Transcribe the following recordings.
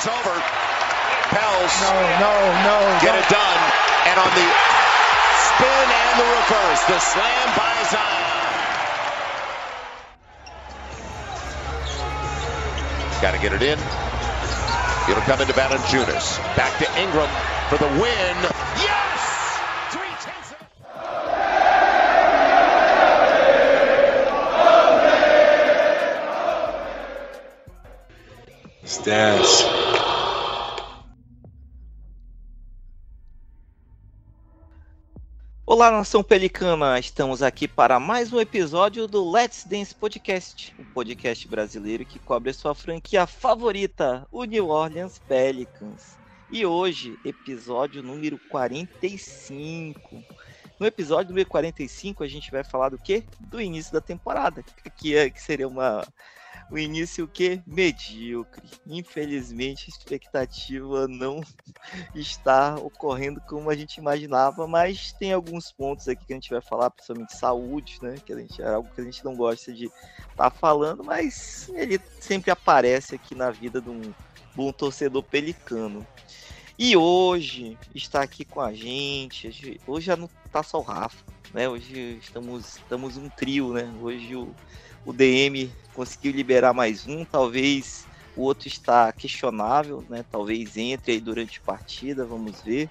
It's over. Pels. No, no, no. Get it done. And on the spin and the reverse, the slam by Zion. Got to get it in. It'll come into Valanciunas. Back to Ingram for the win. Yes! Three tenths of... Stats. Olá, nação pelicana! Estamos aqui para mais um episódio do Let's Dance Podcast, um podcast brasileiro que cobre a sua franquia favorita, o New Orleans Pelicans. E hoje, episódio número 45. No episódio número 45, a gente vai falar do quê? Do início da temporada, que, é, que seria uma, o início que medíocre. Infelizmente, a expectativa não está ocorrendo como a gente imaginava, mas tem alguns pontos aqui que a gente vai falar, principalmente saúde, né? Que a gente, é algo que a gente não gosta de estar tá falando, mas ele sempre aparece aqui na vida de um bom torcedor pelicano. E hoje está aqui com a gente. Hoje já não tá só o Rafa, né? Hoje estamos, estamos um trio, né? Hoje o, o DM conseguiu liberar mais um, talvez o outro está questionável, né? Talvez entre aí durante a partida, vamos ver.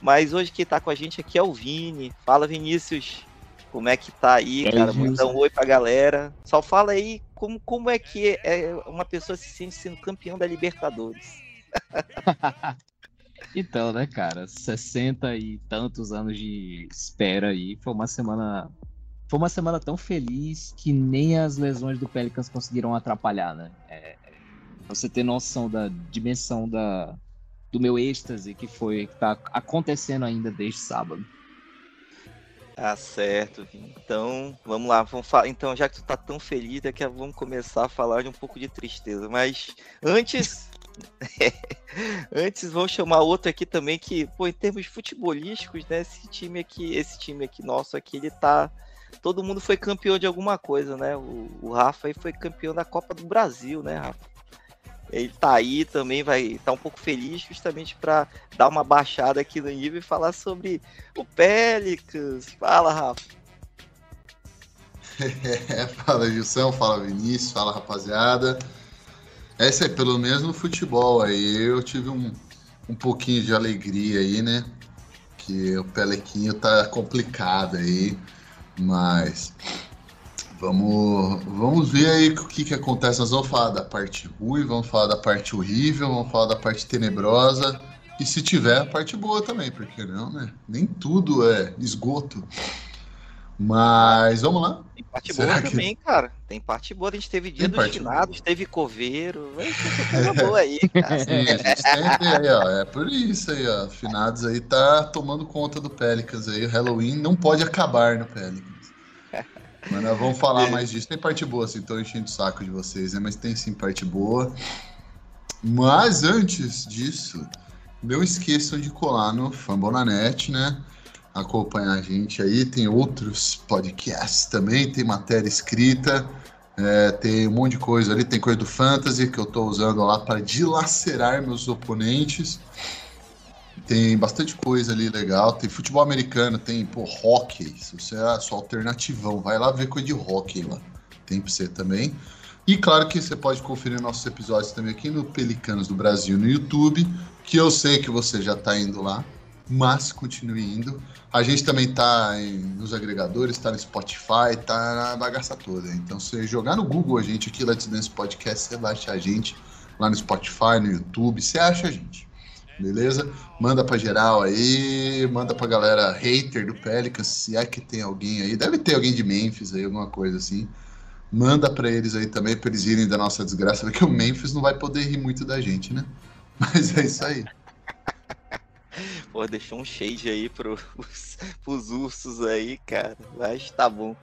Mas hoje quem está com a gente aqui é o Vini. Fala, Vinícius. Como é que tá aí, É, cara? Gilson. Manda um oi pra galera. Só fala aí como, como é que é uma pessoa se sente sendo campeão da Libertadores. Então, né, cara, 60 e tantos anos de espera aí, foi uma semana foi uma semana tão feliz que nem as lesões do Pelicans conseguiram atrapalhar, né? É, pra você ter noção da dimensão da, do meu êxtase que foi que tá acontecendo ainda desde sábado. Tá certo. Então, vamos lá, vamos falar. Então, já que tu tá tão feliz, daqui a vamos começar a falar de um pouco de tristeza. Mas antes. antes, vamos chamar outro aqui também que, pô, em termos futebolísticos, né? Esse time aqui, esse time aqui nosso aqui, ele tá. Todo mundo foi campeão de alguma coisa, né? O, o Rafa aí foi campeão da Copa do Brasil, né, Rafa? Ele tá aí também, vai estar tá um pouco feliz justamente para dar uma baixada aqui no nível e falar sobre o Pelicans. Fala, Rafa. É, fala Gilson, fala Vinícius, fala rapaziada. Essa é pelo menos no futebol aí eu tive um, um pouquinho de alegria aí, né? Que o Pelequinho tá complicado aí, mas vamos, vamos ver aí o que, que acontece. Nós vamos falar da parte ruim, vamos falar da parte horrível, vamos falar da parte tenebrosa. E se tiver a parte boa também, porque não, né? Nem tudo é esgoto. Mas vamos lá. Tem parte Será boa que- também, cara. Tem parte boa. A gente teve dia Tem dos finados, teve coveiro. Coisa boa aí, cara. Sim, a gente sempre aí, ó. É por isso aí, ó. Finados aí tá tomando conta do Pelicans aí. O Halloween não pode acabar no Pelicans. Mas nós vamos falar mais disso. Tem parte boa, assim, tô enchendo o saco de vocês, né? Mas tem sim parte boa. Mas antes disso, não esqueçam de colar no Fambonanet, né? Acompanhar a gente aí. Tem outros podcasts também, tem matéria escrita. É, tem um monte de coisa ali, tem coisa do Fantasy que eu tô usando lá para dilacerar meus oponentes. Tem bastante coisa ali legal. Tem futebol americano, tem pô, hockey. Se você é sua alternativão, vai lá ver coisa de hockey lá. Tem pra você também. E claro que você pode conferir nossos episódios também aqui no Pelicanos do Brasil no YouTube, que eu sei que você já tá indo lá, mas continue indo. A gente também tá em- nos agregadores, tá no Spotify, tá na bagaça toda. Então, se jogar no Google a gente aqui, Let's Dance Podcast, você vai achar a gente lá no Spotify, no YouTube, você acha a gente. Beleza? Manda pra geral aí, manda pra galera hater do Pelicans, se é que tem alguém aí. Deve ter alguém de Memphis aí, alguma coisa assim. Manda pra eles aí também, pra eles irem da nossa desgraça, porque o Memphis não vai poder rir muito da gente, né? Mas é isso aí. Pô, deixou um shade aí pros, pros ursos aí, cara. Mas tá bom.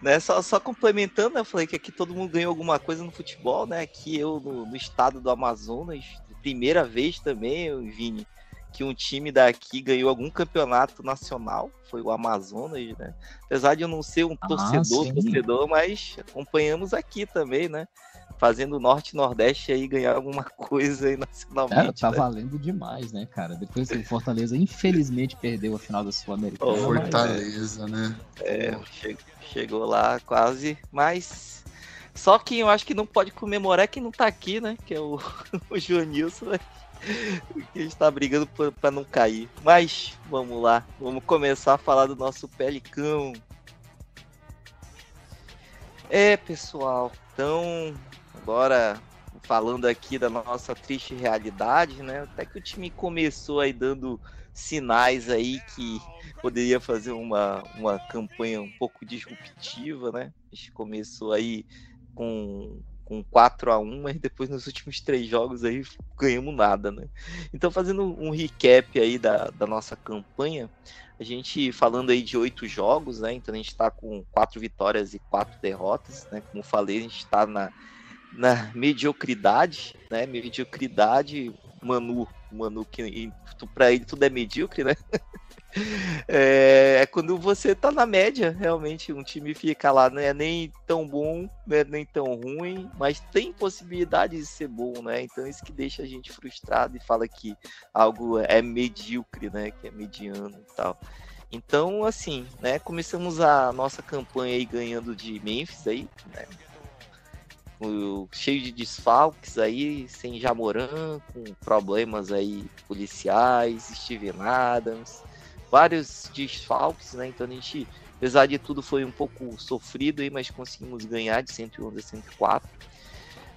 Né, só, só complementando, né, eu falei que aqui todo mundo ganhou alguma coisa no futebol, né? Aqui eu, no, no estado do Amazonas, primeira vez também, eu, Vini, que um time daqui ganhou algum campeonato nacional, foi o Amazonas, né? Apesar de eu não ser um Ah, torcedor, sim. torcedor, mas acompanhamos aqui também, né? Fazendo norte e nordeste aí ganhar alguma coisa aí nacionalmente. Cara, tá né? valendo demais, né, cara? Depois o Fortaleza infelizmente perdeu a final da Sul-Americana. Oh, Fortaleza, né? É, che- chegou lá quase, mas só quem eu acho que não pode comemorar é quem não tá aqui, né? Que é o, o Joanilson, né? que a gente tá brigando pra não cair. Mas vamos lá, vamos começar a falar do nosso Pelicão. É, pessoal, então agora falando aqui da nossa triste realidade, né? Até que o time começou aí dando sinais aí que poderia fazer uma, uma campanha um pouco disruptiva, né? A gente começou aí com, com 4 a 1 mas depois nos últimos três jogos aí ganhamos nada, né? Então fazendo um recap aí da, da nossa campanha, a gente falando aí de oito jogos, né? Então a gente está com quatro vitórias e quatro derrotas, né? Como falei, a gente está na, na mediocridade, né? Mediocridade, Manu, Manu que para ele tudo é medíocre, né? É, é, quando você tá na média, realmente, um time fica lá, não é nem tão bom, não é nem tão ruim, mas tem possibilidade de ser bom, né? Então isso que deixa a gente frustrado e fala que algo é medíocre, né? Que é mediano e tal. Então, assim, né? Começamos a nossa campanha aí ganhando de Memphis aí, né? O, cheio de desfalques aí, sem Jamoran, com problemas aí policiais, Steven Adams, vários desfalques, né? Então a gente, apesar de tudo, foi um pouco sofrido aí, mas conseguimos ganhar de 111 a 104.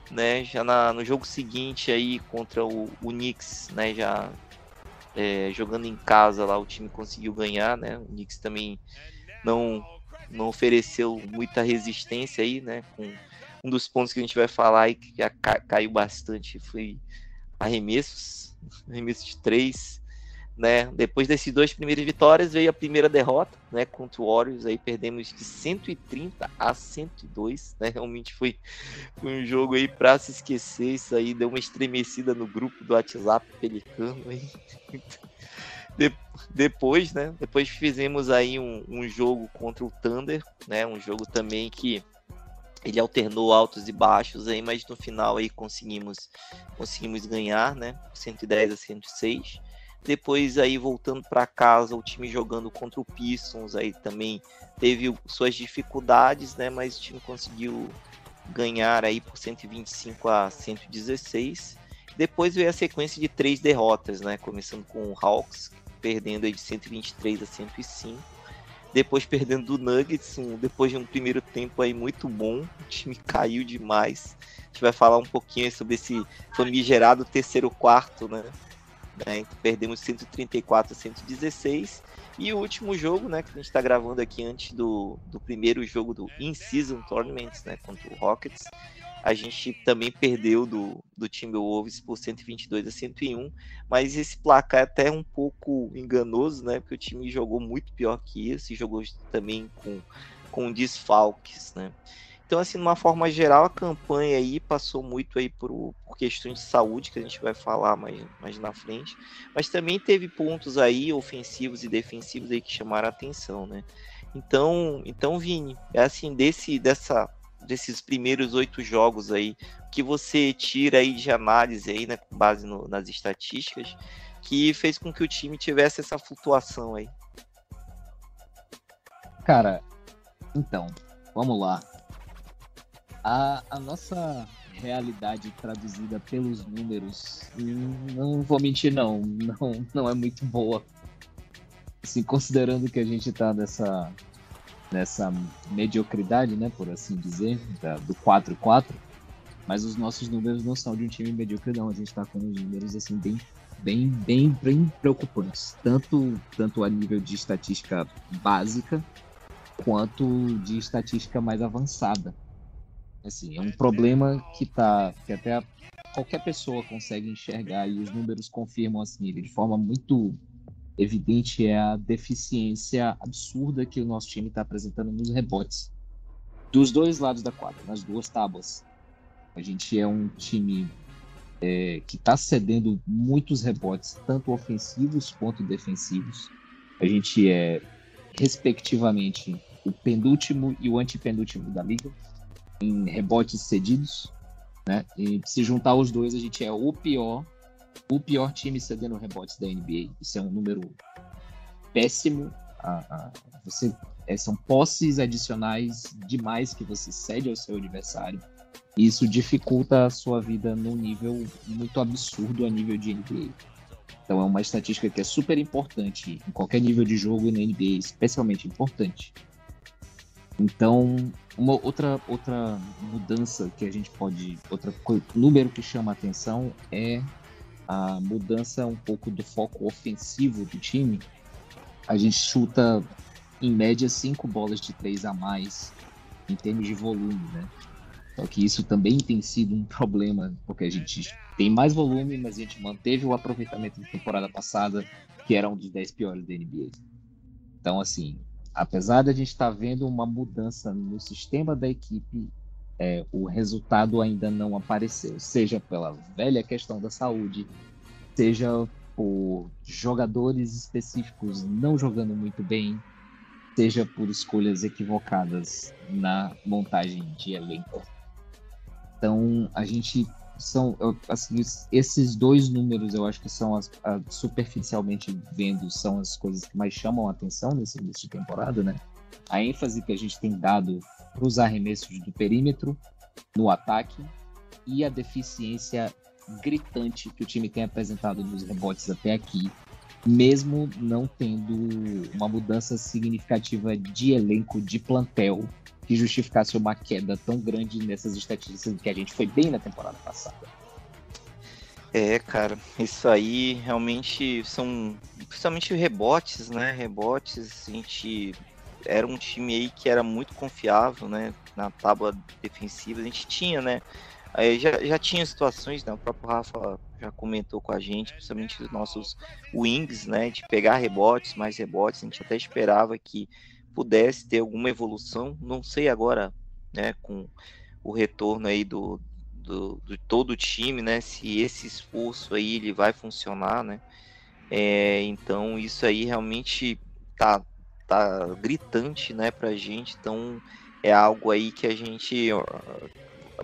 Né, já na, no jogo seguinte aí contra o, o Knicks, né, já é, jogando em casa lá o time conseguiu ganhar, né, o Knicks também não não ofereceu muita resistência aí, né, com um dos pontos que a gente vai falar aí que caiu bastante foi arremessos, arremessos de três, né? Depois desses dois primeiras vitórias veio a primeira derrota, né, contra o Warriors, aí perdemos de 130 a 102, né? Realmente foi, foi um jogo aí para se esquecer, isso aí deu uma estremecida no grupo do WhatsApp Pelicano aí. De, depois, né? Depois fizemos aí um, um jogo contra o Thunder, né? Um jogo também que ele alternou altos e baixos aí, mas no final aí conseguimos conseguimos ganhar, né? 110 a 106. Depois aí voltando para casa, o time jogando contra o Pistons aí também teve suas dificuldades, né, mas o time conseguiu ganhar aí por 125 a 116. Depois veio a sequência de três derrotas, né, começando com o Hawks perdendo aí de 123 a 105 depois perdendo do Nuggets, um, depois de um primeiro tempo aí muito bom, o time caiu demais. A gente vai falar um pouquinho sobre esse famigerado terceiro quarto, né? né? Perdemos 134 a 116. E o último jogo, né, que a gente está gravando aqui antes do, do primeiro jogo do In-Season Tournament, né, contra o Rockets, a gente também perdeu do, do Timberwolves por 122 a 101, mas esse placar é até um pouco enganoso, né, porque o time jogou muito pior que isso e jogou também com, com desfalques, né. Então, assim, de uma forma geral, a campanha aí passou muito aí por, por questões de saúde, que a gente vai falar mais, mais na frente, mas também teve pontos aí ofensivos e defensivos aí que chamaram a atenção, né. Então, então Vini, é assim, desse, dessa desses primeiros oito jogos aí, que você tira aí de análise aí, né, com base no, nas estatísticas, que fez com que o time tivesse essa flutuação aí? Cara, então, vamos lá. A, a nossa realidade traduzida pelos números, não vou mentir não, não, não é muito boa. Assim, considerando que a gente tá nessa nessa mediocridade, né, por assim dizer, da, do 4-4, mas os nossos números não são de um time medíocre não, a gente está com uns números assim bem bem bem bem preocupantes, tanto tanto a nível de estatística básica quanto de estatística mais avançada. Assim, é um problema que tá que até qualquer pessoa consegue enxergar e os números confirmam assim, de forma muito evidente é a deficiência absurda que o nosso time está apresentando nos rebotes. Dos dois lados da quadra, nas duas tábuas. A gente é um time é, que está cedendo muitos rebotes, tanto ofensivos quanto defensivos. A gente é, respectivamente, o penúltimo e o antepenúltimo da liga em rebotes cedidos. Né? E se juntar os dois, a gente é o pior, o pior time cedendo rebotes da NBA. Isso é um número péssimo. você, é, são posses adicionais demais que você cede ao seu adversário. E isso dificulta a sua vida num nível muito absurdo a nível de NBA. Então é uma estatística que é super importante em qualquer nível de jogo e na NBA, especialmente importante. Então, uma outra outra mudança que a gente pode, outro número que chama atenção é a mudança um pouco do foco ofensivo do time. A gente chuta em média cinco bolas de três a mais em termos de volume, né? Só que isso também tem sido um problema, porque a gente tem mais volume, mas a gente manteve o aproveitamento da temporada passada, que era um dos 10 piores da NBA. Então, assim, apesar de a gente estar tá vendo uma mudança no sistema da equipe, é, o resultado ainda não apareceu, seja pela velha questão da saúde, seja por jogadores específicos não jogando muito bem, seja por escolhas equivocadas na montagem de elenco. Então, a gente são assim, esses dois números eu acho que são as, a, superficialmente vendo são as coisas que mais chamam a atenção nesse início de temporada, né? A ênfase que a gente tem dado para os arremessos do perímetro no ataque e a deficiência gritante que o time tem apresentado nos rebotes até aqui, mesmo não tendo uma mudança significativa de elenco de plantel que justificasse uma queda tão grande nessas estatísticas que a gente foi bem na temporada passada. É, cara, isso aí realmente são principalmente rebotes, né? Rebotes, a gente era um time aí que era muito confiável, né? Na tábua defensiva, a gente tinha, né? Aí já, já tinha situações, né? O próprio Rafa já comentou com a gente, principalmente os nossos wings, né? De pegar rebotes, mais rebotes, a gente até esperava que pudesse ter alguma evolução. Não sei agora, né, com o retorno aí do, do, do todo o time, né, se esse esforço aí ele vai funcionar, né? É, então isso aí realmente tá, tá gritante, né, pra gente. Então é algo aí que a gente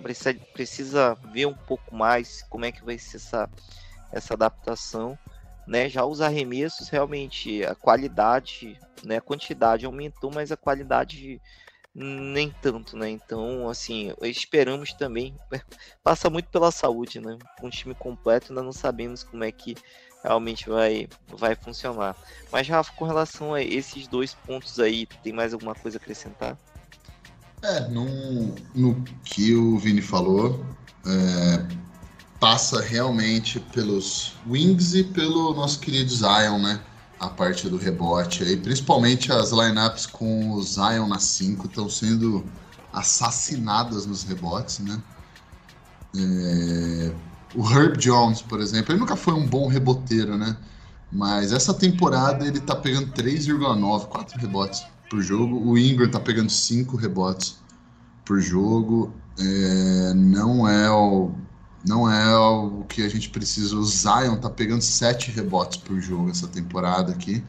precisa, precisa ver um pouco mais como é que vai ser essa, essa adaptação né? Já os arremessos, realmente, a qualidade, né? A quantidade aumentou, mas a qualidade nem tanto, né? Então, assim, esperamos também. Passa muito pela saúde, né? Um time completo, ainda não sabemos como é que realmente vai, vai funcionar. Mas, Rafa, com relação a esses dois pontos aí, tem mais alguma coisa a acrescentar? É, no, no que o Vini falou, é, passa realmente pelos wings e pelo nosso querido Zion, né? A parte do rebote aí, principalmente as lineups com o Zion na 5 estão sendo assassinadas nos rebotes, né? É... O Herb Jones, por exemplo, ele nunca foi um bom reboteiro, né? Mas essa temporada ele tá pegando 3,9, 4 rebotes por jogo. O Ingram tá pegando 5 rebotes por jogo. É... Não é o não é o que a gente precisa. O Zion tá pegando sete rebotes por jogo essa temporada aqui,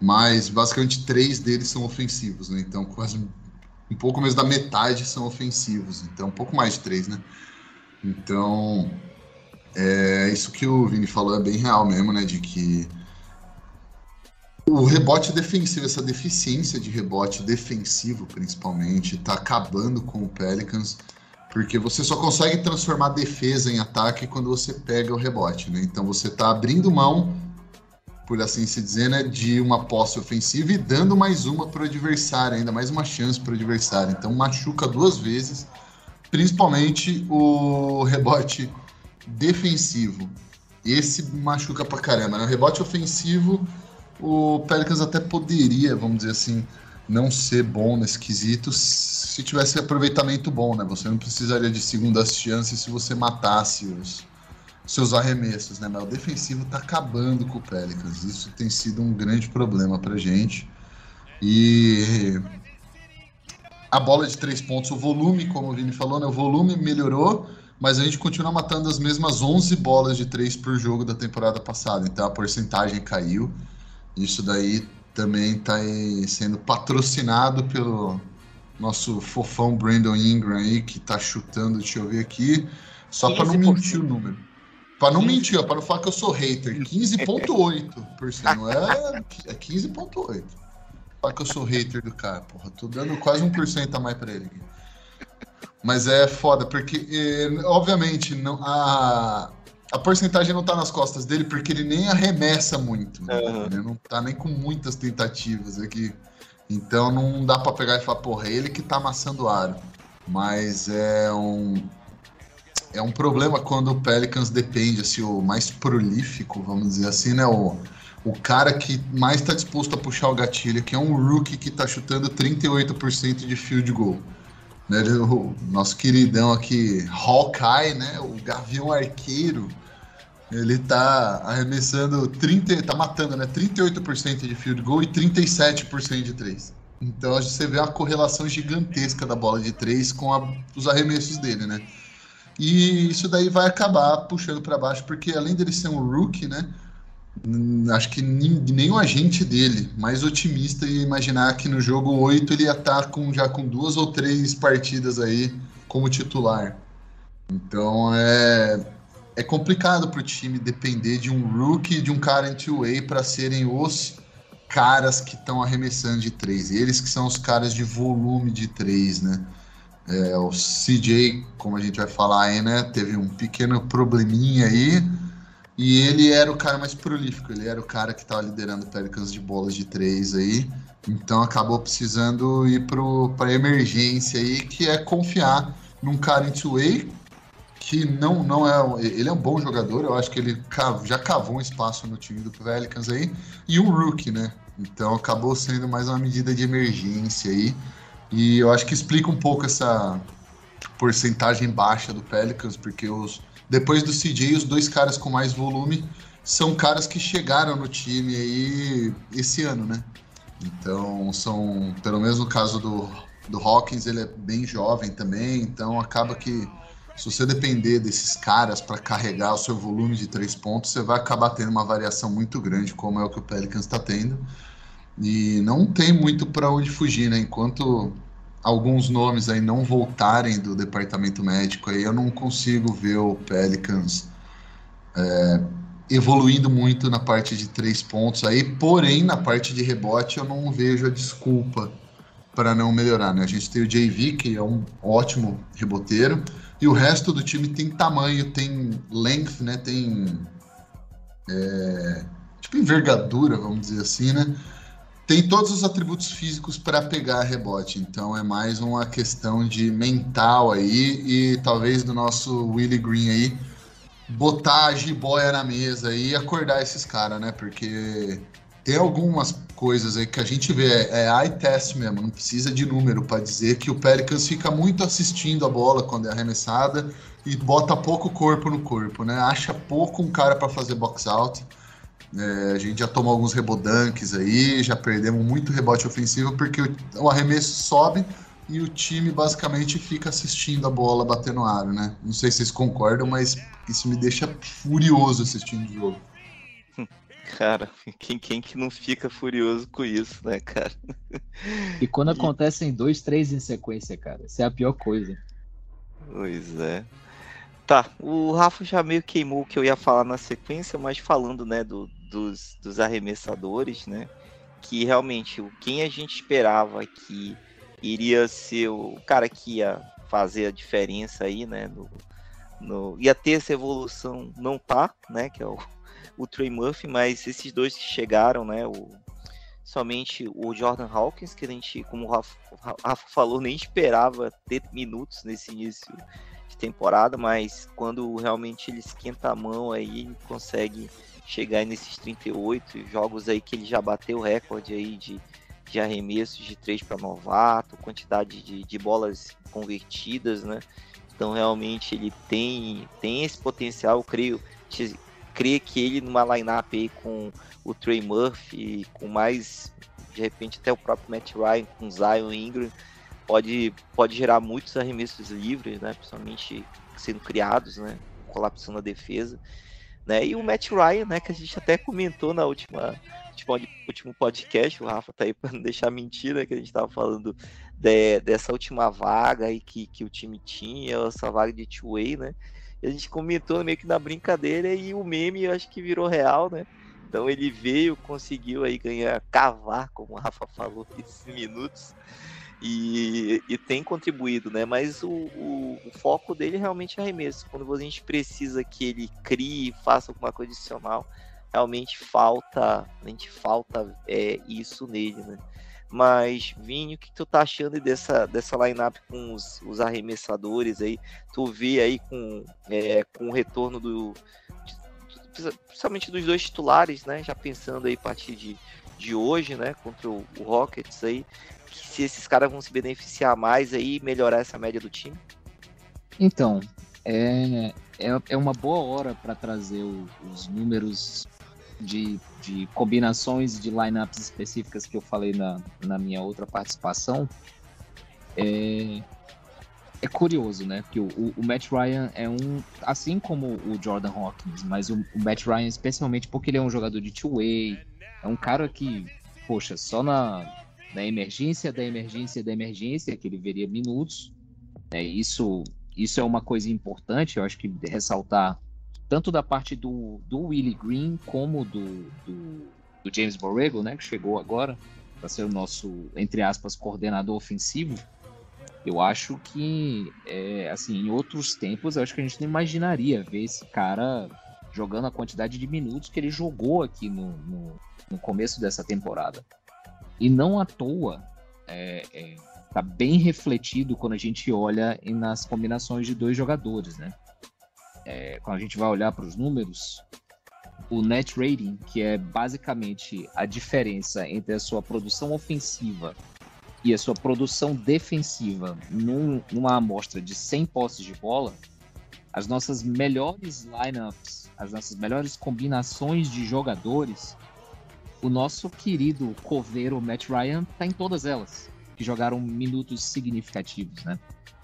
mas basicamente três deles são ofensivos, né? Então quase um pouco mais da metade são ofensivos, então um pouco mais de três, né? Então é isso que o Vini falou é bem real mesmo, né? De que o rebote defensivo, essa deficiência de rebote defensivo principalmente, tá acabando com o Pelicans. Porque você só consegue transformar defesa em ataque quando você pega o rebote, né? Então você está abrindo mão, por assim se dizer, né, de uma posse ofensiva e dando mais uma para o adversário, ainda mais uma chance para o adversário. Então machuca duas vezes, principalmente o rebote defensivo. Esse machuca pra caramba, né? O rebote ofensivo, o Pelicans até poderia, vamos dizer assim, não ser bom nesse quesito se tivesse aproveitamento bom, né? Você não precisaria de segundas chances se você matasse os seus arremessos, né? Mas o defensivo tá acabando com o Pelicans. Isso tem sido um grande problema pra gente. E a bola de três pontos, o volume, como o Vini falou, né? O volume melhorou, mas a gente continua matando as mesmas 11 bolas de três por jogo da temporada passada. Então a porcentagem caiu. Isso daí também está sendo patrocinado pelo nosso fofão Brandon Ingram aí, que está chutando, deixa eu ver aqui, Só para não mentir o número. Para não mentir, para não falar que eu sou hater. 15,8%. Não é, é 15,8%. Falar que eu sou hater do cara, porra. Tô dando quase 1% a mais para ele. Mas é foda, porque, eh, obviamente, não, a, a porcentagem não tá nas costas dele, porque ele nem arremessa muito. Né? Uhum. Ele não tá nem com muitas tentativas aqui. Então não dá para pegar e falar, porra, é ele que tá amassando aro. Mas é um é um problema quando o Pelicans depende, assim, o mais prolífico, vamos dizer assim, né? O, o cara que mais está disposto a puxar o gatilho, que é um rookie que está chutando 38% de field goal. Né? O nosso queridão aqui, Hawkeye, né? O Gavião Arqueiro, ele tá arremessando 30, tá matando, né? 38% de field goal e 37% de 3. Então você vê a correlação gigantesca da bola de 3 com a, os arremessos dele, né? E isso daí vai acabar puxando para baixo, porque além dele ser um rookie, né? Acho que nem, nem o agente dele, mais otimista, ia imaginar que no jogo 8 ele ia estar tá com, já com duas ou três partidas aí como titular. Então é, é complicado para o time depender de um rookie de um cara em two-way para serem os caras que estão arremessando de três. Eles que são os caras de volume de três, né? É, o CJ, como a gente vai falar aí, né, teve um pequeno probleminha aí. E ele era o cara mais prolífico, ele era o cara que estava liderando Pelicans de bolas de três aí. Então acabou precisando ir para emergência aí, que é confiar num cara em two-way, que não, não é. Ele é um bom jogador, eu acho que ele já cavou um espaço no time do Pelicans aí, e um rookie, né? Então acabou sendo mais uma medida de emergência aí. E eu acho que explica um pouco essa porcentagem baixa do Pelicans, porque os, depois do CJ, os dois caras com mais volume são caras que chegaram no time aí esse ano, né? Então, são, pelo menos no caso do, do Hawkins, ele é bem jovem também, então acaba que se você depender desses caras para carregar o seu volume de três pontos, você vai acabar tendo uma variação muito grande, como é o que o Pelicans está tendo. E não tem muito para onde fugir, né? Enquanto alguns nomes aí não voltarem do departamento médico, aí eu não consigo ver o Pelicans é, evoluindo muito na parte de três pontos aí, porém na parte de rebote eu não vejo a desculpa para não melhorar, né? A gente tem o JV, que é um ótimo reboteiro, e o resto do time tem tamanho, tem length, né? Tem é, tipo envergadura, vamos dizer assim, né? Tem todos os atributos físicos para pegar rebote, então é mais uma questão de mental aí e talvez do nosso Willie Green aí botar a jiboia na mesa e acordar esses caras, né? Porque tem algumas coisas aí que a gente vê, é, é eye test mesmo, não precisa de número para dizer que o Pelicans fica muito assistindo a bola quando é arremessada e bota pouco corpo no corpo, né? Acha pouco um cara para fazer box out é, a gente já tomou alguns rebodanques aí, já perdemos muito rebote ofensivo porque o, o, arremesso sobe e o time basicamente fica assistindo a bola bater no aro, né? Não sei se vocês concordam, mas isso me deixa furioso assistindo o jogo. Cara, quem, quem que não fica furioso com isso, né, cara? E quando e... acontecem dois, três em sequência, cara, isso é a pior coisa. Pois é. Tá, o Rafa já meio queimou o que eu ia falar na sequência, mas falando, né, do, dos, dos arremessadores, né? Que realmente o quem a gente esperava que iria ser o cara que ia fazer a diferença aí, né? No, no, ia ter essa evolução, não tá, né? Que é o, o Trey Murphy, mas esses dois que chegaram, né? O, somente o Jordan Hawkins, que a gente, como o Rafa, Rafa falou, nem esperava ter minutos nesse início de temporada, mas quando realmente ele esquenta a mão aí, consegue chegar nesses 38 jogos aí que ele já bateu o recorde aí de, de arremessos de 3 para novato, quantidade de, de bolas convertidas, né? Então realmente ele tem, tem esse potencial, eu creio, creio que ele numa lineup aí com o Trey Murphy, com mais, de repente até o próprio Matt Ryan, com Zion Ingram, pode, pode gerar muitos arremessos livres, né? Principalmente sendo criados, né? Colapsando a defesa. Né? E o Matt Ryan, né, que a gente até comentou na última, última último podcast, o Rafa tá aí para não deixar mentira, que a gente estava falando de, dessa última vaga aí que, que o time tinha, essa vaga de two-way, né? A gente comentou meio que na brincadeira e o meme eu acho que virou real, né? Então ele veio, conseguiu aí ganhar, cavar, como o Rafa falou, esses minutos. E, e, tem contribuído, né? Mas o, o, o, foco dele realmente é arremesso. Quando a gente precisa que ele crie, faça alguma coisa adicional, realmente falta, a gente falta é, isso nele, né? Mas, Vinho, o que tu tá achando dessa, dessa lineup com os, os arremessadores aí? Tu vê aí com, é, com o retorno do. Principalmente dos dois titulares, né? Já pensando aí a partir de, de hoje, né? Contra o, o Rockets aí se esses caras vão se beneficiar mais aí e melhorar essa média do time? Então, é, é, é uma boa hora para trazer o, os números de, de combinações de lineups específicas que eu falei na, na minha outra participação. É, é curioso, né? Porque o, o, Matt Ryan é um. Assim como o Jordan Hawkins, mas o, o Matt Ryan, especialmente porque ele é um jogador de two-way, é um cara que, poxa, só na, na emergência da emergência da emergência, que ele veria minutos. É, isso, isso é uma coisa importante, eu acho que ressaltar tanto da parte do, do Willie Green como do, do, do James Borrego, né, que chegou agora para ser o nosso, entre aspas, coordenador ofensivo. Eu acho que, é, assim, em outros tempos, eu acho que a gente não imaginaria ver esse cara jogando a quantidade de minutos que ele jogou aqui no, no, no começo dessa temporada. E não à toa é, é, tá bem refletido quando a gente olha nas combinações de dois jogadores, né? É, quando a gente vai olhar para os números, o net rating, que é basicamente a diferença entre a sua produção ofensiva e a sua produção defensiva num, numa amostra de 100 posses de bola, as nossas melhores lineups, as nossas melhores combinações de jogadores o nosso querido coveiro Matt Ryan tá em todas elas, que jogaram minutos significativos, né?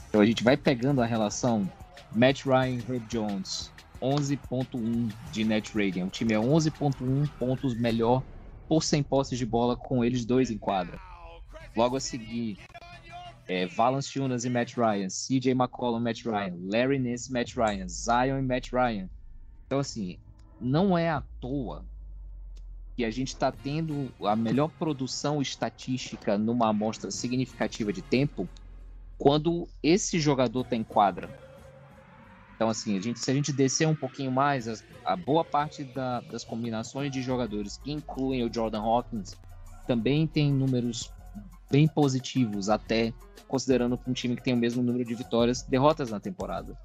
Então a gente vai pegando a relação Matt Ryan, Herb Jones, 11.1 de net rating. O time é 11.1 pontos melhor por 100 posses de bola com eles dois em quadra. Logo a seguir, é, Valance Jonas e Matt Ryan, CJ McCollum Matt Ryan, Larry Nance Matt Ryan, Zion e Matt Ryan. Então, assim, não é à toa que a gente está tendo a melhor produção estatística numa amostra significativa de tempo quando esse jogador está em quadra. Então, assim, a gente, se a gente descer um pouquinho mais, a, boa parte da, das combinações de jogadores que incluem o Jordan Hawkins também tem números bem positivos, até considerando um time que tem o mesmo número de vitórias derrotas na temporada.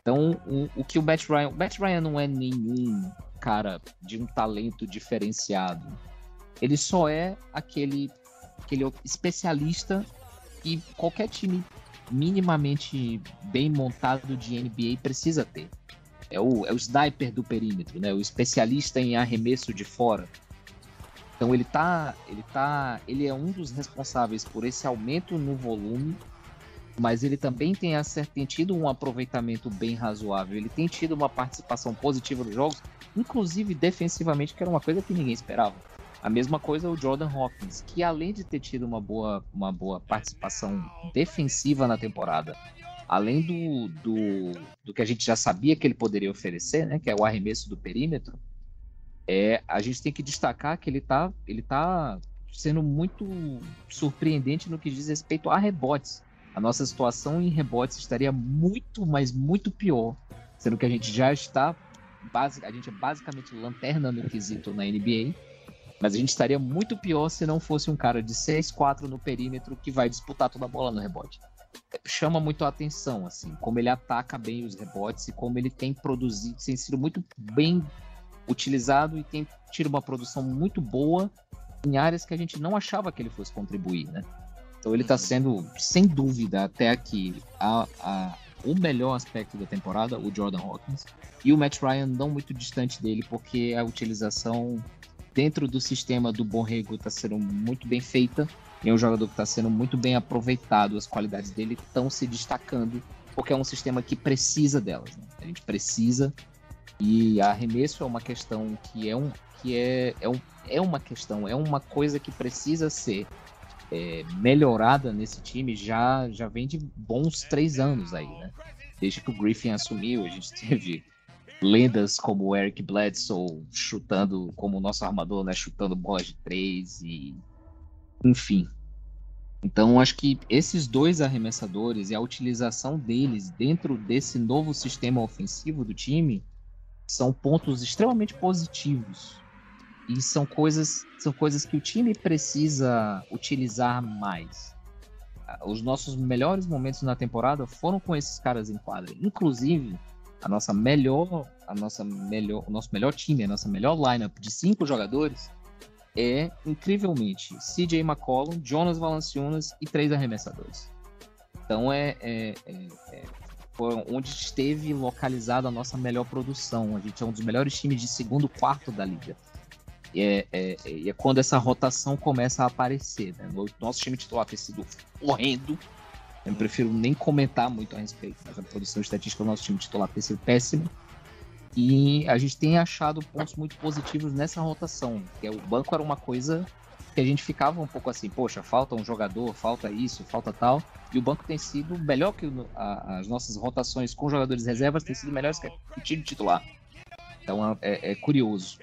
Então, o, o que o Matt Ryan. O Matt Ryan não é nenhum cara de um talento diferenciado. Ele só é aquele, aquele especialista que qualquer time minimamente bem montado de NBA precisa ter. É o, é o sniper do perímetro, né? O especialista em arremesso de fora. Então ele tá, ele tá, ele é um dos responsáveis por esse aumento no volume mas ele também tem, tem tido um aproveitamento bem razoável. Ele tem tido uma participação positiva nos jogos, inclusive defensivamente, que era uma coisa que ninguém esperava. A mesma coisa o Jordan Hawkins, que além de ter tido uma boa, uma boa participação defensiva na temporada, além do, do, do que a gente já sabia que ele poderia oferecer, né, que é o arremesso do perímetro, é, a gente tem que destacar que ele está ele tá sendo muito surpreendente no que diz respeito a rebotes a nossa situação em rebotes estaria muito, mas muito pior, sendo que a gente já está basic, a gente é basicamente lanterna no quesito na NBA, mas a gente estaria muito pior se não fosse um cara de 6-4 no perímetro que vai disputar toda a bola no rebote. Chama muito a atenção, assim, como ele ataca bem os rebotes e como ele tem produzido, tem sido muito bem utilizado e tem tido uma produção muito boa em áreas que a gente não achava que ele fosse contribuir, né? Então ele está sendo, sem dúvida, até aqui, a, a, o melhor aspecto da temporada, o Jordan Hawkins. E o Matt Ryan não muito distante dele, porque a utilização dentro do sistema do Borrego está sendo muito bem feita. E é um jogador que está sendo muito bem aproveitado. As qualidades dele estão se destacando, porque é um sistema que precisa delas. Né? A gente precisa. E arremesso é uma questão que é um que é, é, um, é uma questão, é uma coisa que precisa ser é, melhorada nesse time já, já vem de bons três anos aí, né? desde que o Griffin assumiu, a gente teve lendas como o Eric Bledsoe chutando como o nosso armador, né, chutando bolas de três e enfim. Então acho que esses dois arremessadores e a utilização deles dentro desse novo sistema ofensivo do time são pontos extremamente positivos e são coisas são coisas que o time precisa utilizar mais. Os nossos melhores momentos na temporada foram com esses caras em quadra, inclusive a nossa melhor, a nossa melhor, o nosso melhor time, a nossa melhor lineup de cinco jogadores é incrivelmente CJ McCollum, Jonas Valanciunas e três arremessadores. Então é, é, é, é foi onde esteve localizada a nossa melhor produção. A gente é um dos melhores times de segundo quarto da liga. E é, é, é, é quando essa rotação começa a aparecer. Né? O nosso time titular tem sido horrendo, eu prefiro nem comentar muito a respeito, mas a produção estatística do nosso time titular tem sido péssima. E a gente tem achado pontos muito positivos nessa rotação. Que é, o banco era uma coisa que a gente ficava um pouco assim, poxa, falta um jogador, falta isso, falta tal. E o banco tem sido melhor que a, as nossas rotações com jogadores reservas tem sido melhores que o time titular. Então é, é curioso.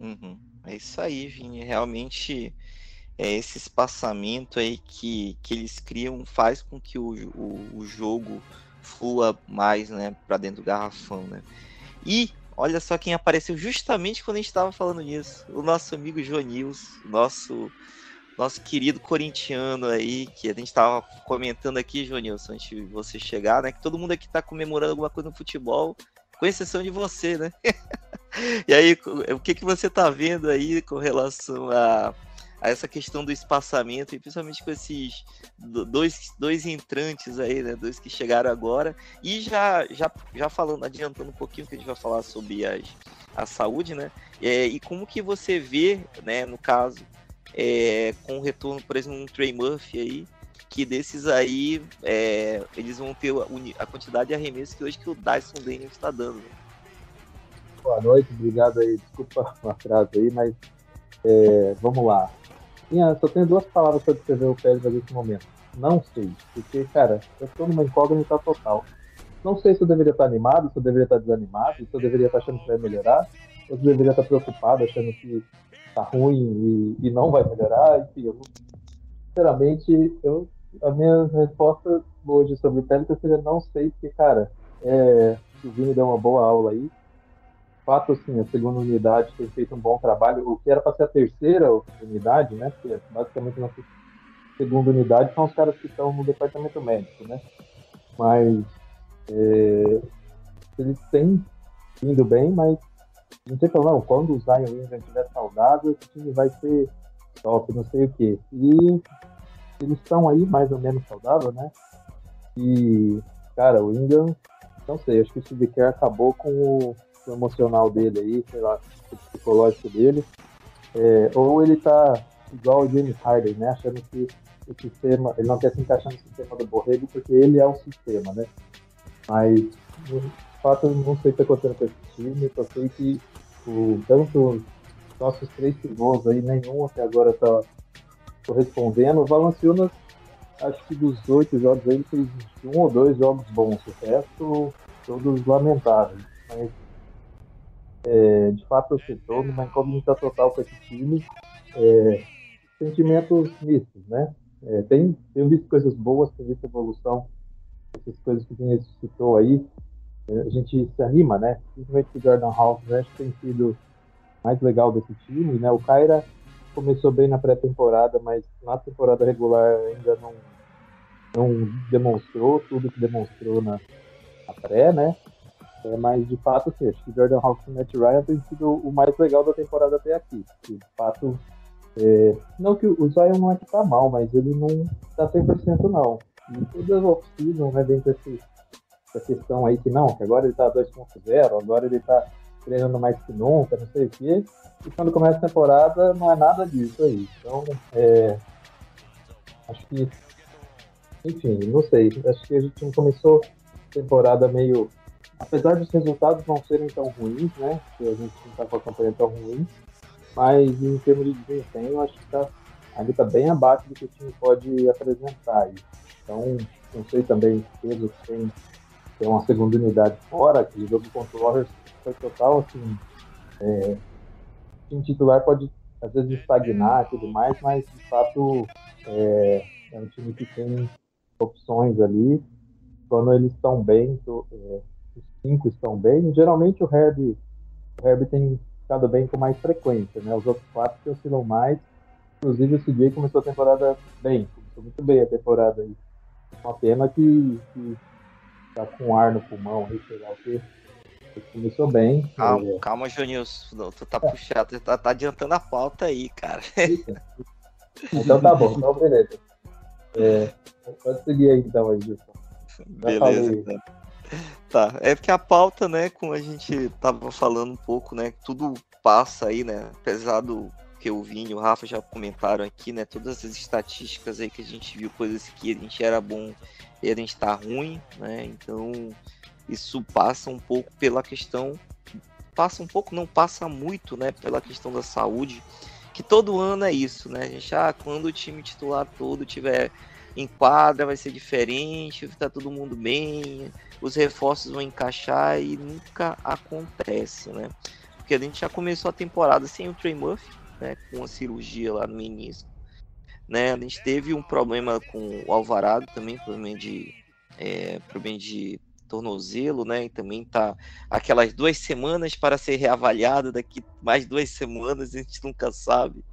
Uhum. É isso aí, Vini. Realmente é, esse espaçamento aí que, que eles criam faz com que o, o, o jogo flua mais né, para dentro do garrafão. Né? E olha só quem apareceu justamente quando a gente estava falando nisso: o nosso amigo Jonils, nosso nosso querido corintiano aí, que a gente estava comentando aqui, Jonilson, antes de você chegar, né? Que todo mundo aqui está comemorando alguma coisa no futebol, com exceção de você, né? e aí, o que, que você está vendo aí com relação a a essa questão do espaçamento, e principalmente com esses dois, dois entrantes aí, né? Dois que chegaram agora. E já, já, já falando, adiantando um pouquinho que a gente vai falar sobre as, a saúde, né? É, e como que você vê, né, no caso, é, com o retorno, por exemplo, um Trey Murphy aí, que desses aí é, eles vão ter a, quantidade de arremessos que hoje que o Dyson Daniels está dando. Né? Boa noite, obrigado aí. Desculpa o atraso aí, mas é, vamos lá. Minha, só tenho duas palavras para descrever o Pérez nesse momento. Não sei. Porque, cara, eu estou numa incógnita total. Não sei se eu deveria estar animado, se eu deveria estar desanimado, se eu deveria estar achando que vai melhorar, ou se eu deveria estar preocupado, achando que tá ruim e, e não vai melhorar. Enfim, eu, sinceramente, eu, a minha resposta hoje sobre Pérez seria não sei, porque, cara, é, o Vini deu uma boa aula aí fato, assim, a segunda unidade tem feito um bom trabalho. O que era para ser a terceira unidade, né? Porque basicamente a nossa segunda unidade são os caras que estão no departamento médico, né? Mas é, eles têm indo bem, mas não sei não, quando o Zion Williams estiver saudável, o time vai ser top, não sei o quê. E eles estão aí mais ou menos saudável, né? E, cara, o Ingram, não sei, acho que o Kerr acabou com o emocional dele aí, sei lá, o psicológico dele. É, ou ele tá igual o James Harden, né? Achando que o sistema, ele não quer se encaixar no sistema do Borrego porque ele é o sistema, né? Mas, de fato, eu não sei o que está acontecendo com esse time, só sei que o, tanto nossos três pivôs aí, nenhum até agora está correspondendo. O Valanciunas, acho que dos oito jogos aí, ele fez um ou dois jogos bons, o resto todos lamentáveis. Mas é, de fato, eu estou numa incógnita total com esse time. É, sentimentos mistos, né? É, tem, tenho visto coisas boas, tenho visto evolução, essas coisas que você citou aí. É, a gente se anima, né? Principalmente o Jordan House, né? Acho que tem sido mais legal desse time, né? O Kyra começou bem na pré-temporada, mas na temporada regular ainda não, não demonstrou tudo que demonstrou na, na pré, né? É, mas de fato, assim, acho que Jordan Hawkins e Matt Ryan tem sido o mais legal da temporada até aqui. de fato, é, não que o Zion não é que tá mal, mas ele não tá 100% não. E todas as off-season, né, dentro dessa questão aí que não, que agora ele tá 2.0, agora ele tá treinando mais que nunca, não sei o quê. E quando começa a temporada, não é nada disso aí. Então, é, acho que, enfim, não sei. Acho que a gente não começou a temporada meio apesar dos resultados não serem tão ruins, né? Que a gente não está com a campanha tão ruim, mas em termos de desempenho, acho que está ainda está bem abaixo do que o time pode apresentar. Então, não sei também peso tem, tem uma segunda unidade fora, aquele jogo contra o Warriors foi total, assim, é, time titular pode às vezes estagnar e tudo mais, mas de fato é, é um time que tem opções ali. Quando eles estão bem, é, os cinco estão bem, geralmente o Herb, o Herb tem ficado bem com mais frequência, né? Os outros quatro que oscilam mais. Inclusive o CJ começou a temporada bem, começou muito bem a temporada aí. Uma pena que, que tá com ar no pulmão sei lá o quê. Começou bem. Calma, é... calma Jonilson. Tu tá é. puxado, tu tá, tá, adiantando a pauta aí, cara. então tá bom, então beleza. É, pode seguir aí então aí, Gilson. Beleza, então. Tá, é porque a pauta, né, como a gente tava falando um pouco, né, tudo passa aí, né, apesar do que o Vini e o Rafa já comentaram aqui, né, todas as estatísticas aí que a gente viu, coisas que a gente era bom e a gente tá ruim, né, então isso passa um pouco pela questão, passa um pouco, não passa muito, né, pela questão da saúde, que todo ano é isso, né? A gente, ah, quando o time titular todo tiver em quadra vai ser diferente, tá todo mundo bem, os reforços vão encaixar e nunca acontece, né? Porque a gente já começou a temporada sem o Trey Murphy, né, com a cirurgia lá no início, né? A gente teve um problema com o Alvarado também, problema de é, problema de tornozelo, né? E também tá aquelas duas semanas para ser reavaliado, daqui mais duas semanas, a gente nunca sabe,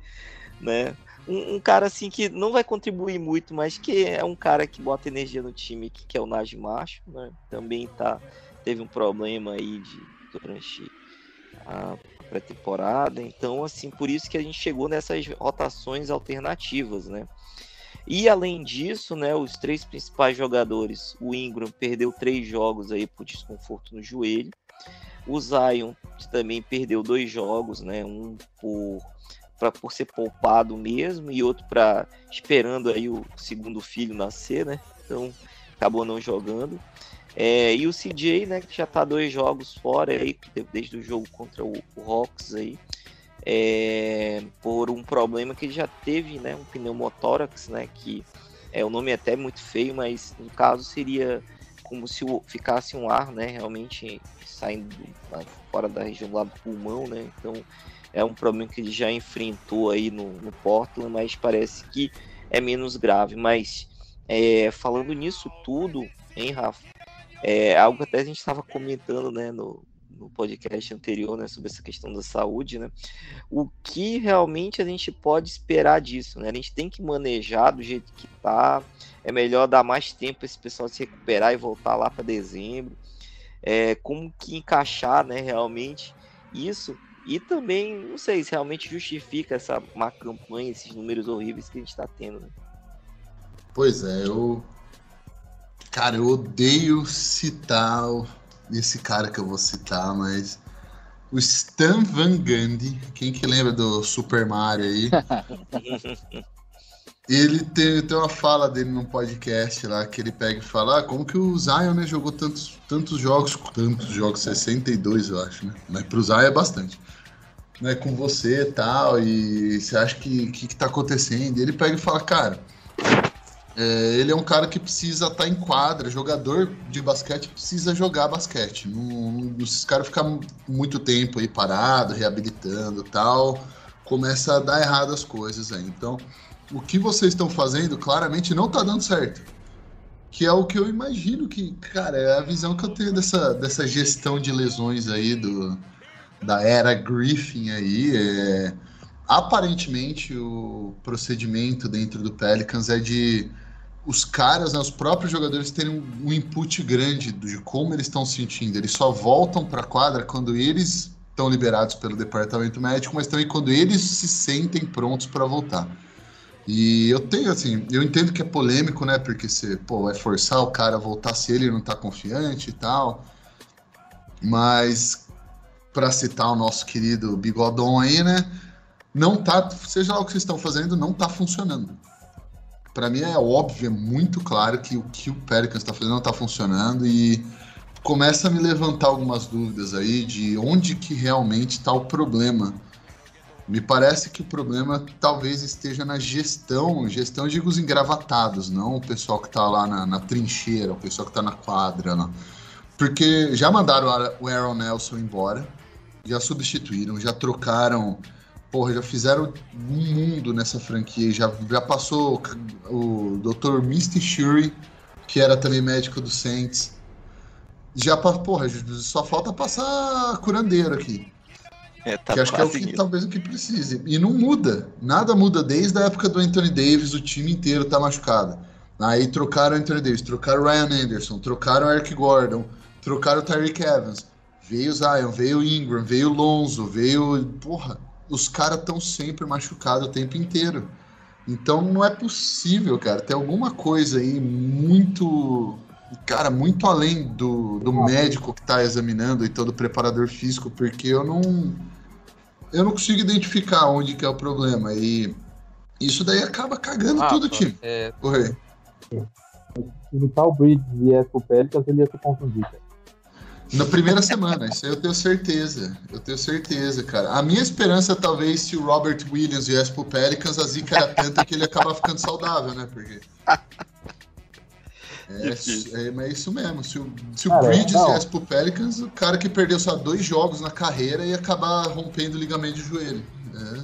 né? Um, um, cara assim que não vai contribuir muito, mas que é um cara que bota energia no time, que, que é o Naj Macho, né? Também tá, teve um problema aí de, durante a pré-temporada, então assim, por isso que a gente chegou nessas rotações alternativas, né? E além disso, né, os três principais jogadores, o Ingram perdeu três jogos aí por desconforto no joelho. O Zion também perdeu dois jogos, né, um por para por ser poupado mesmo e outro para esperando aí o segundo filho nascer, né? Então acabou não jogando. É, e o CJ, né, que já tá dois jogos fora aí desde o jogo contra o, o Hawks aí é, por um problema que ele já teve, né, um pneumotórax, né, que é o nome é até muito feio, mas no caso seria como se ficasse um ar, né, realmente saindo fora da região lá do pulmão, né, então é um problema que ele já enfrentou aí no, no Portland, mas parece que é menos grave, mas é, falando nisso tudo, hein, Rafa, é algo até a gente estava comentando, né, no, no podcast anterior, né, sobre essa questão da saúde, né, o que realmente a gente pode esperar disso, né, a gente tem que manejar do jeito que tá, é melhor dar mais tempo esse pessoal se recuperar e voltar lá para dezembro, é, como que encaixar, né, realmente isso, e também, não sei se realmente justifica essa má campanha, esses números horríveis que a gente está tendo, né. Pois é, eu Cara, eu odeio citar esse cara que eu vou citar, mas o Stan Van Gundy, quem que lembra do Super Mario aí? ele tem, tem uma fala dele num podcast lá que ele pega e fala: ah, como que o Zion né, jogou tantos, tantos jogos, tantos jogos, 62 eu acho, né? Mas pro Zion é bastante. Né, com você e tal, e você acha que que, que tá acontecendo? E ele pega e fala, cara, é, ele é um cara que precisa estar tá em quadra, jogador de basquete precisa jogar basquete. Não, não, esses caras ficam muito tempo aí parado, reabilitando tal, começa a dar errado as coisas aí. Então, o que vocês estão fazendo claramente não está dando certo. Que é o que eu imagino que, cara, é a visão que eu tenho dessa, dessa gestão de lesões aí do, da era Griffin aí. É, aparentemente, o procedimento dentro do Pelicans é de os caras, né, os próprios jogadores terem um, input grande de como eles estão sentindo. Eles só voltam para a quadra quando eles estão liberados pelo departamento médico, mas também quando eles se sentem prontos para voltar. E eu tenho, assim, eu entendo que é polêmico, né? Porque você, pô, vai forçar o cara a voltar se ele não tá confiante e tal. Mas, para citar o nosso querido Bigodon aí, né? Não tá, seja lá o que vocês estão fazendo, não tá funcionando para mim é óbvio, é muito claro que o que o Pelicans está fazendo não está funcionando e começa a me levantar algumas dúvidas aí de onde que realmente está o problema Me parece que o problema talvez esteja na gestão, gestão digo os engravatados, não o pessoal que está lá na, na, trincheira, o pessoal que está na quadra. Não. Porque já mandaram o Aaron Nelson embora, já substituíram, já trocaram, porra, já fizeram um mundo nessa franquia, já, já passou o Dr. Misty Shuri, que era também médico do Saints. Já, porra, só falta passar curandeiro aqui. É, tá que acho que é o que talvez o que precise. E não muda. Nada muda desde a época do Anthony Davis, o time inteiro tá machucado. Aí trocaram o Anthony Davis, trocaram o Ryan Anderson, trocaram o Eric Gordon, trocaram o Tyreek Evans. Veio o Zion, veio o Ingram, veio o Lonzo, veio. Porra, os caras estão sempre machucados o tempo inteiro. Então não é possível, cara. Tem alguma coisa aí muito. Cara, muito além do, do médico que está examinando e todo preparador físico, porque eu não eu não consigo identificar onde que é o problema. E isso daí acaba cagando ah, tudo o time. É... Corre. Se o tal Bridges viesse pro Pelicans, ele ia se confundir, cara. Na primeira semana, isso aí eu tenho certeza. Eu tenho certeza, cara. A minha esperança, talvez, se o Robert Williams viesse pro Pelicans, a zica era tanta que ele ia acabar ficando saudável, né? Porque. É, é, mas é isso mesmo. Se o, se o Bridges não. viesse pro Pelicans, o cara que perdeu só dois jogos na carreira ia acabar rompendo o ligamento de joelho. É.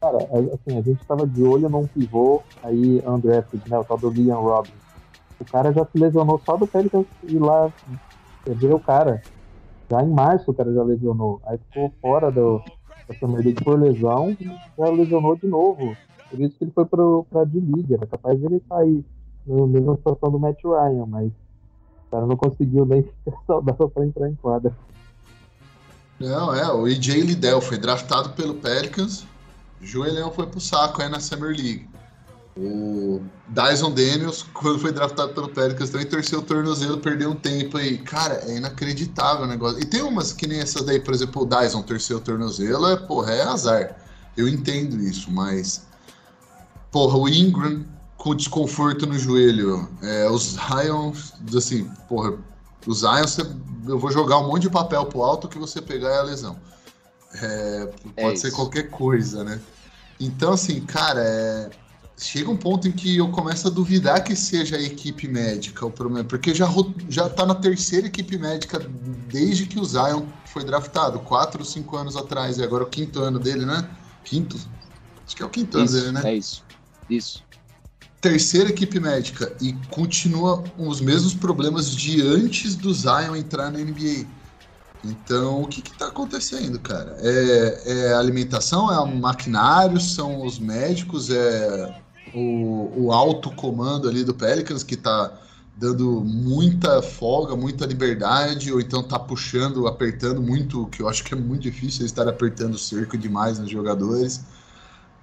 Cara, é, assim, a gente tava de olho num pivô aí, André, né, o tal do Liam Robbins. O cara já se lesionou só do Pelicans e lá perdeu o cara. Já em março o cara já lesionou. Aí ficou fora do, da Summer League por lesão já lesionou de novo. Por isso que ele foi pro, pra D-League. Era capaz de ele sair na mesma situação do Matt Ryan, mas o cara não conseguiu nem ficar saudável para entrar em quadra. Não, é, o EJ Liddell foi draftado pelo Pelicans, Joelhão foi pro saco aí na Summer League. O Dyson Daniels, quando foi draftado pelo Pelicans, também torceu o tornozelo, perdeu um tempo aí. Cara, é inacreditável o negócio. E tem umas que nem essa daí, por exemplo, o Dyson torceu o tornozelo, é, porra, é azar. Eu entendo isso, mas. Porra, o Ingram com desconforto no joelho. É, os Zion, assim, porra, os Zion, eu vou jogar um monte de papel pro alto que você pegar é a lesão. É, pode é ser qualquer coisa, né? Então, assim, cara, é, chega um ponto em que eu começo a duvidar que seja a equipe médica o problema, porque já, já tá na terceira equipe médica desde que o Zion foi draftado, quatro ou cinco anos atrás, e agora é o quinto ano dele, né? Quinto? Acho que é o quinto isso, ano dele, né? É isso, isso terceira equipe médica e continua os mesmos problemas de antes do Zion entrar na NBA. Então, o que está acontecendo, cara? É, é alimentação, é maquinário, são os médicos, é o, o alto comando ali do Pelicans que está dando muita folga, muita liberdade, ou então está puxando, apertando muito, que eu acho que é muito difícil estar apertando o cerco demais nos jogadores.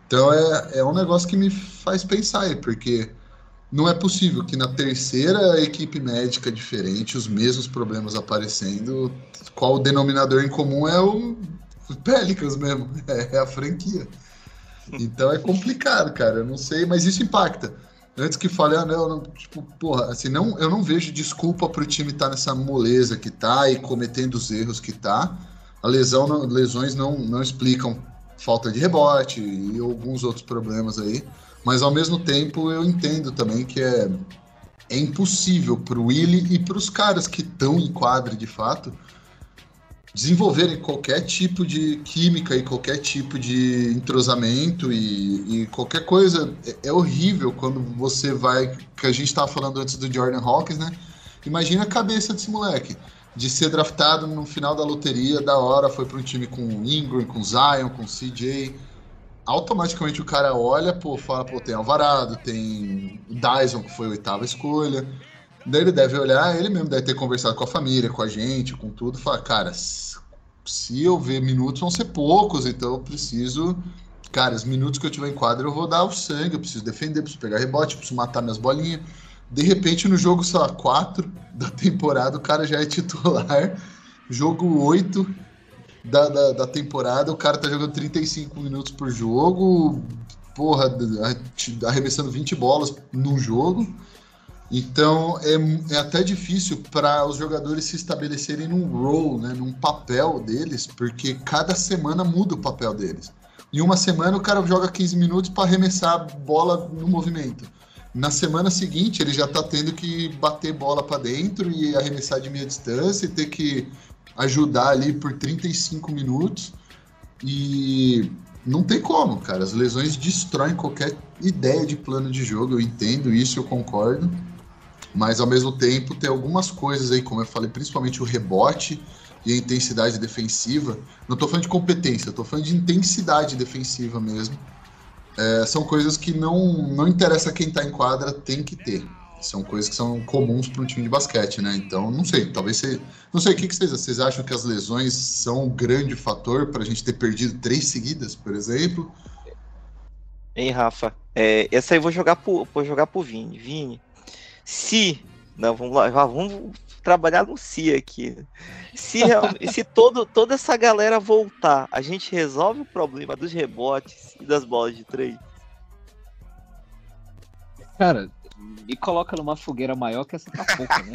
Então é, é um negócio que me faz pensar aí, porque não é possível que na terceira equipe médica diferente, os mesmos problemas aparecendo, qual o denominador em comum é o Pelicans mesmo, é a franquia. Então é complicado, cara. Eu não sei, mas isso impacta. Antes que fale, ah, não, não, tipo, porra, assim, não, eu não vejo desculpa pro time estar tá nessa moleza que tá e cometendo os erros que tá. A lesão, não, lesões não, não explicam falta de rebote e alguns outros problemas aí. Mas ao mesmo tempo eu entendo também que é, é impossível para o Willie e para os caras que estão em quadra de fato desenvolverem qualquer tipo de química e qualquer tipo de entrosamento e, e qualquer coisa. É, é, horrível quando você vai. Que a gente estava falando antes do Jordan Hawkins, né? Imagina a cabeça desse moleque de ser draftado no final da loteria, da hora, foi para um time com Ingram, com Zion, com CJ. Automaticamente o cara olha, pô, fala, pô, tem Alvarado, tem Dyson, que foi a oitava escolha. Daí ele deve olhar, ele mesmo deve ter conversado com a família, com a gente, com tudo, fala, cara, se eu ver minutos vão ser poucos, então eu preciso. Cara, os minutos que eu tiver em quadra eu vou dar o sangue, eu preciso defender, preciso pegar rebote, preciso matar minhas bolinhas. De repente, no jogo, sei lá, 4 da temporada, o cara já é titular. Jogo 8 da, da, da, temporada, o cara tá jogando 35 minutos por jogo. Porra, arremessando 20 bolas no jogo. Então é, é até difícil para os jogadores se estabelecerem num role, né, num papel deles, porque cada semana muda o papel deles. Em uma semana o cara joga 15 minutos para arremessar a bola no movimento. Na semana seguinte ele já está tendo que bater bola para dentro e arremessar de meia distância e ter que ajudar ali por 35 minutos. E não tem como, cara. As lesões destroem qualquer ideia de plano de jogo. Eu entendo isso, eu concordo. Mas ao mesmo tempo tem algumas coisas aí, como eu falei, principalmente o rebote e a intensidade defensiva. Não estou falando de competência, estou falando de intensidade defensiva mesmo. É, são coisas que não, não interessa quem está em quadra, tem que ter. São coisas que são comuns para um time de basquete, né? Então, não sei, talvez você. Não sei, o que, que vocês, vocês acham que as lesões são um grande fator para a gente ter perdido três seguidas, por exemplo? Hein, Rafa? É, essa aí eu vou jogar pro, vou jogar pro Vini. Vini, se. Não, vamos lá, vamos trabalhar no si aqui. Se, se todo, toda essa galera voltar, a gente resolve o problema dos rebotes e das bolas de três? Cara, me coloca numa fogueira maior que essa tá né?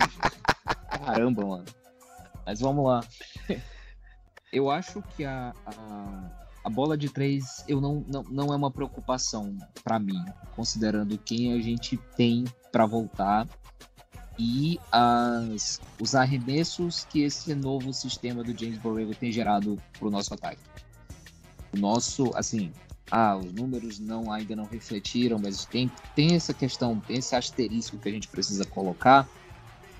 Caramba, mano. Mas vamos lá. Eu acho que a, a, a bola de três eu não, não, não é uma preocupação para mim, considerando quem a gente tem para voltar e as, os arremessos que esse novo sistema do James Borrego tem gerado para o nosso ataque. O nosso, assim, ah, os números não ainda não refletiram, mas tem, tem essa questão, tem esse asterisco que a gente precisa colocar,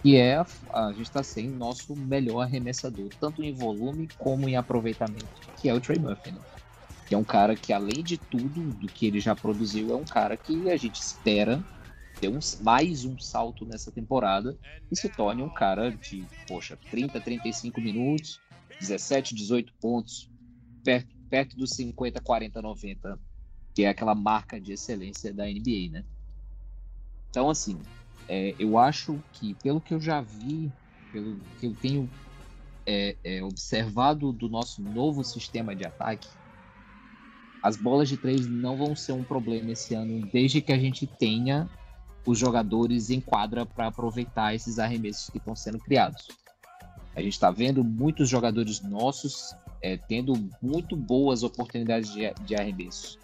que é a, a gente está sem nosso melhor arremessador, tanto em volume como em aproveitamento, que é o Trey Murphy, né? Que é um cara que além de tudo do que ele já produziu, é um cara que a gente espera ter um, mais um salto nessa temporada e se torne um cara de, poxa, 30, 35 minutos, 17, 18 pontos, perto perto dos 50, 40, 90, que é aquela marca de excelência da NBA, né? Então, assim, é, eu acho que, pelo que eu já vi, pelo que eu tenho é, é, observado do nosso novo sistema de ataque, as bolas de três não vão ser um problema esse ano, desde que a gente tenha os jogadores em quadra para aproveitar esses arremessos que estão sendo criados. A gente está vendo muitos jogadores nossos é, tendo muito boas oportunidades de, de arremesso.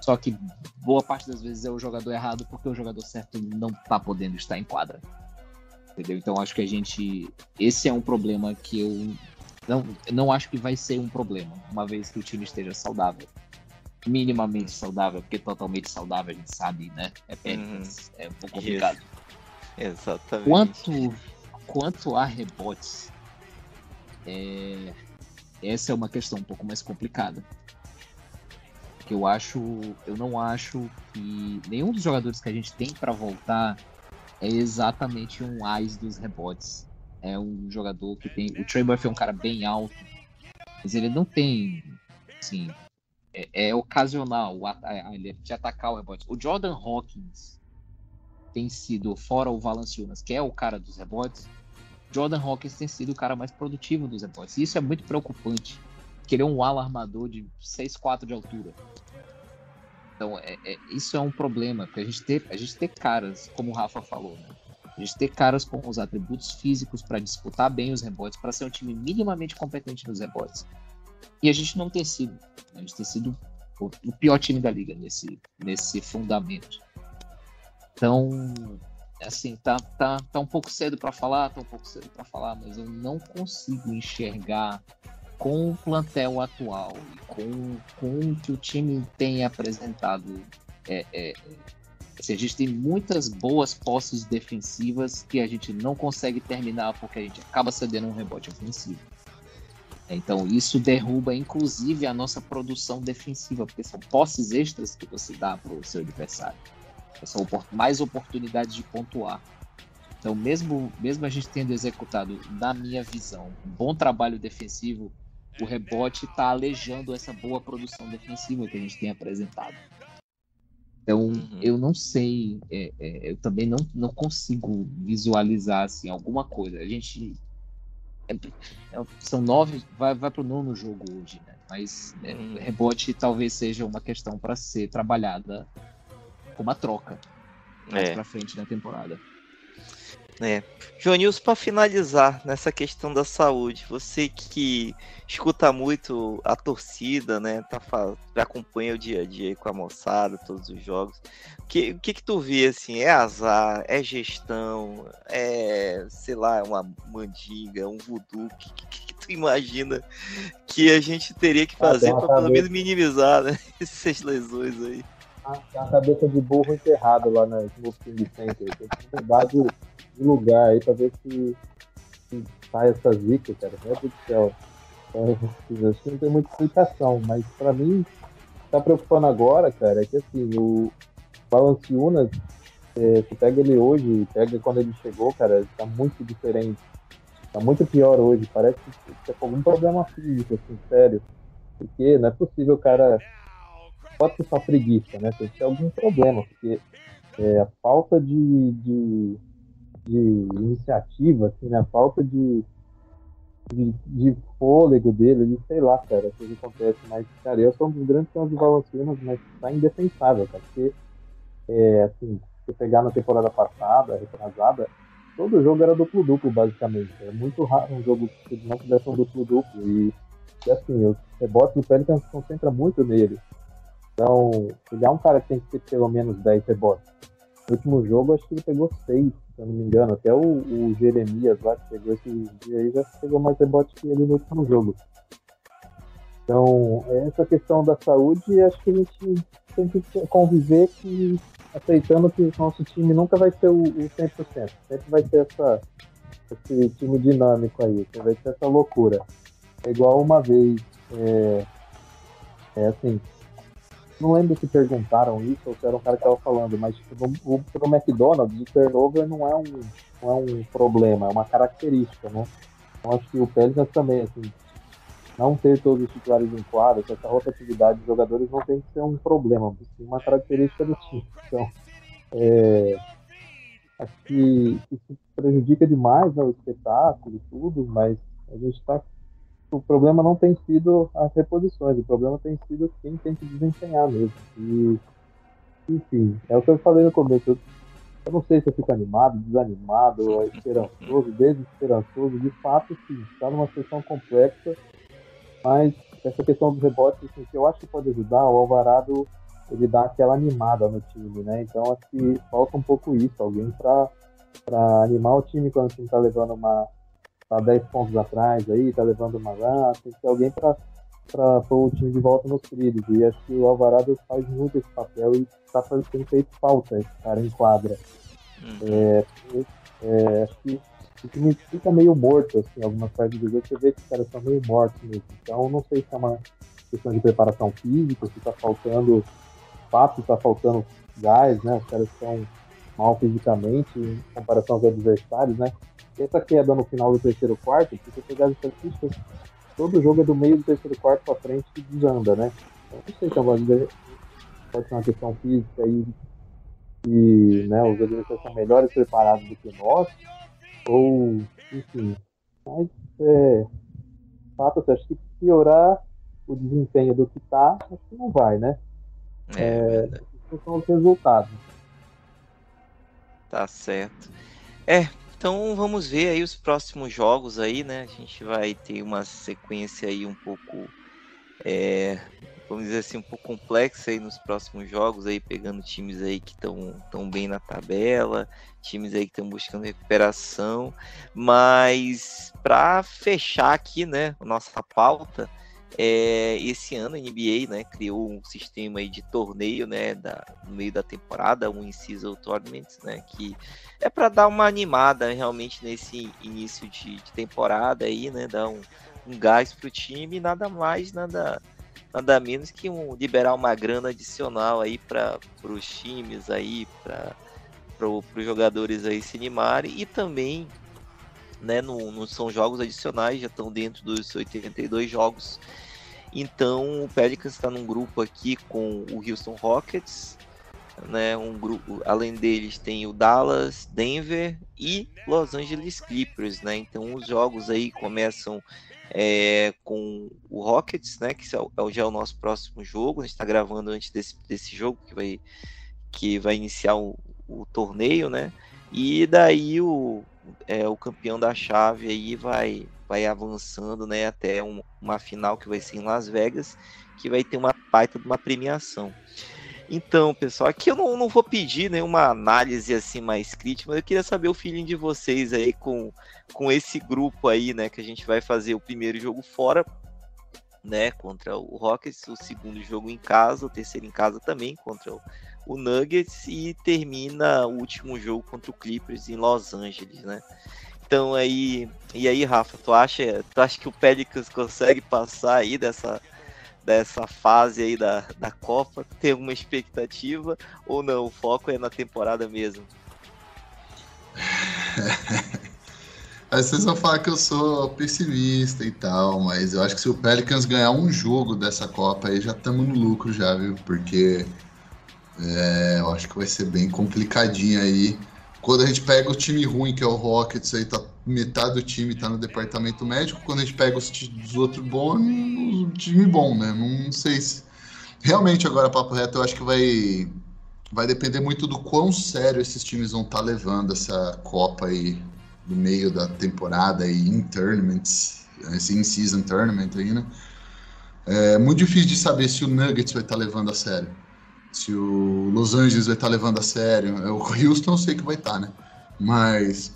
Só que boa parte das vezes é o jogador errado porque o jogador certo não está podendo estar em quadra. Entendeu? Então acho que a gente. Esse é um problema que eu não, não acho que vai ser um problema, uma vez que o time esteja saudável. Minimamente saudável, porque totalmente saudável a gente sabe, né? É, uhum. é um pouco complicado. Isso. Exatamente. Quanto, quanto a rebotes, é, essa é uma questão um pouco mais complicada. Que eu acho, eu não acho que nenhum dos jogadores que a gente tem para voltar é exatamente um ais dos rebotes. É um jogador que tem. O Trey Murphy é um cara bem alto, mas ele não tem. Assim, é, é ocasional ele de atacar o rebote. O Jordan Hawkins tem sido, fora o Valanciunas, que é o cara dos rebotes, Jordan Hawkins tem sido o cara mais produtivo dos rebotes. E isso é muito preocupante, porque ele é um ala armador de 6'4 de altura. Então, é, é, isso é um problema, porque a gente ter, a gente ter caras, como o Rafa falou, né? A gente ter caras com os atributos físicos para disputar bem os rebotes, para ser um time minimamente competente nos rebotes. E a gente não tem sido. A gente tem sido o, o pior time da liga nesse, nesse fundamento. Então, assim, tá, tá, tá um pouco cedo para falar, tá um pouco cedo para falar, mas eu não consigo enxergar com o plantel atual e com, com o que o time tem apresentado. É, é, assim, a gente tem muitas boas posses defensivas que a gente não consegue terminar porque a gente acaba cedendo um rebote ofensivo. Então isso derruba inclusive a nossa produção defensiva, porque são posses extras que você dá para o seu adversário são mais oportunidades de pontuar. Então, mesmo, mesmo a gente tendo executado, na minha visão, um bom trabalho defensivo, o rebote está alejando essa boa produção defensiva que a gente tem apresentado. Então, uhum. eu não sei, é, é, eu também não, não consigo visualizar assim, alguma coisa. A gente. É, é são nove, vai, vai para o nono jogo hoje, né? mas é, uhum. rebote talvez seja uma questão para ser trabalhada uma troca mais é. pra frente na temporada. É. Jonils, para finalizar nessa questão da saúde, você que escuta muito a torcida, né? Tá, acompanha o dia a dia com a moçada, todos os jogos. O que, que, que tu vê assim? É azar, é gestão, é, sei lá, uma mandiga, um voodoo? O que, que, que, tu imagina que a gente teria que ah, fazer para pelo menos minimizar né, essas lesões aí? Tem uma cabeça de burro enterrado lá no King Center. Tem que mudar de de lugar aí pra ver se, se sai essa zica, cara. Meu Deus do céu. Então, acho que não tem muita explicação, mas pra mim, tá preocupando agora, cara, é que assim, o Balanciunas, é, você pega ele hoje, pega quando ele chegou, cara, tá muito diferente. Tá muito pior hoje. Parece que tá com algum problema físico, assim, sério. Porque não é possível cara. Pode ser só preguiça, né? Tem que ter algum problema, porque é, a falta de, de, de iniciativa, assim, né? falta de, de, de, fôlego dele, de sei lá, cara, o que acontece. Mas, cara, eu sou um dos grandes fãs do Valanciunas, mas tá indefensável, cara, porque, é, assim, se pegar na temporada passada, retrasada, todo jogo era duplo-duplo, basicamente. Era muito raro um jogo que não tivesse um duplo-duplo. E, e, assim, os rebotes do Pelicans se concentra muito nele. Então, ele é um cara que tem que ter pelo menos 10 rebotes. No último jogo, acho que ele pegou 6 se eu não me engano. Até o, o Jeremias lá que pegou esse dia aí já pegou mais rebote que ele no último jogo. Então, essa questão da saúde, acho que a gente tem que conviver que, aceitando que o nosso time nunca vai ser o, o 100%. Sempre vai ter essa, esse time dinâmico aí, vai ter essa loucura. É igual uma vez, é, é assim, não lembro se perguntaram isso ou se era um cara que estava falando, mas tipo, no, pro McDonald's, o turnover não é, um, não é um problema, é uma característica, né? Então acho que o Pelicans também, assim, não ter todos os titulares em quadro, essa rotatividade de jogadores não tem que ser um problema, sim uma característica do time. Então, é, acho que isso prejudica demais né, o espetáculo e tudo, mas a gente está o problema não tem sido as reposições, o problema tem sido quem tem que desempenhar mesmo. E, enfim, é o que eu falei no começo. Eu, eu não sei se eu fico animado, desanimado, esperançoso, desesperançoso. De fato, sim, está numa situação complexa, mas essa questão dos rebotes, assim, que eu acho que pode ajudar, o Alvarado ele dá aquela animada no time, né? Então acho que falta um pouco isso, alguém para animar o time quando o time está levando uma, tá 10 pontos atrás aí, tá levando uma lá, tem que ter alguém para pôr o time de volta nos trilhos. E acho que o Alvarado faz muito esse papel e tá fazendo feito falta esse cara em quadra. Uhum. É, é, acho que o time fica meio morto, assim, algumas partes do jogo, você vê que os caras estão meio mortos mesmo. Então não sei se é uma questão de preparação física, se tá faltando fato, tá faltando gás, né? Os caras estão mal fisicamente em comparação aos adversários, né? Essa queda no final do terceiro quarto, se você pegar as estatísticas, todo jogo é do meio do terceiro quarto para frente que desanda, né? Então, não sei se é uma, pode ser uma questão física aí e né, os adversários são melhores preparados do que nós, ou enfim. Mas é fato, acho que piorar o desempenho do que tá, acho que não vai, né? É, é são os resultados. Tá certo. É, então vamos ver aí os próximos jogos aí, né? A gente vai ter uma sequência aí um pouco, é, vamos dizer assim, um pouco complexa aí nos próximos jogos aí, pegando times aí que estão tão bem na tabela, times aí que estão buscando recuperação, mas para fechar aqui, né, nossa pauta, é, esse ano a NBA né, criou um sistema de torneio né, da, no meio da temporada, um In-Season Tournament, né, que é para dar uma animada realmente nesse início de, de temporada aí, né, dar um, um gás para o time, nada mais, nada nada menos que um, liberar uma grana adicional aí para os times para os jogadores aí se animarem e também né, não, não são jogos adicionais, já estão dentro dos 82 jogos. Então o Pelicans está num grupo aqui com o Houston Rockets, né, um grupo, além deles tem o Dallas, Denver e Los Angeles Clippers, né? Então os jogos aí começam é, com o Rockets, né, que é, é já é o nosso próximo jogo. A gente está gravando antes desse, desse jogo que vai que vai iniciar o, o torneio, né? E daí o, é, o campeão da chave aí vai, vai avançando né, até um, uma final que vai ser em Las Vegas, que vai ter uma baita de uma premiação. Então, pessoal, aqui eu não, não vou pedir nenhuma análise assim mais crítica, mas eu queria saber o feeling de vocês aí com, com esse grupo aí, né? Que a gente vai fazer o primeiro jogo fora, né? Contra o Rockets, o segundo jogo em casa, o terceiro em casa também contra o, o Nuggets e termina o último jogo contra o Clippers em Los Angeles, né? Então aí, e aí, Rafa, tu acha, tu acha que o Pelicans consegue passar aí dessa dessa fase aí da, da Copa? Tem alguma expectativa ou não? O foco é na temporada mesmo? Aí vocês vão falar que eu sou pessimista e tal, mas eu acho que se o Pelicans ganhar um jogo dessa Copa aí já estamos no lucro já, viu? Porque é, eu acho que vai ser bem complicadinho aí quando a gente pega o time ruim, que é o Rockets, aí tá metade do time tá no departamento médico. Quando a gente pega os, os outros bons, o time bom, né? Não sei se. Realmente, agora, papo reto, eu acho que vai, vai depender muito do quão sério esses times vão estar tá levando essa Copa aí no meio da temporada e em tournaments, esse in-season tournament aí, né? É muito difícil de saber se o Nuggets vai estar tá levando a sério se o Los Angeles vai estar tá levando a sério. É, o Houston eu sei que vai estar, tá, né? Mas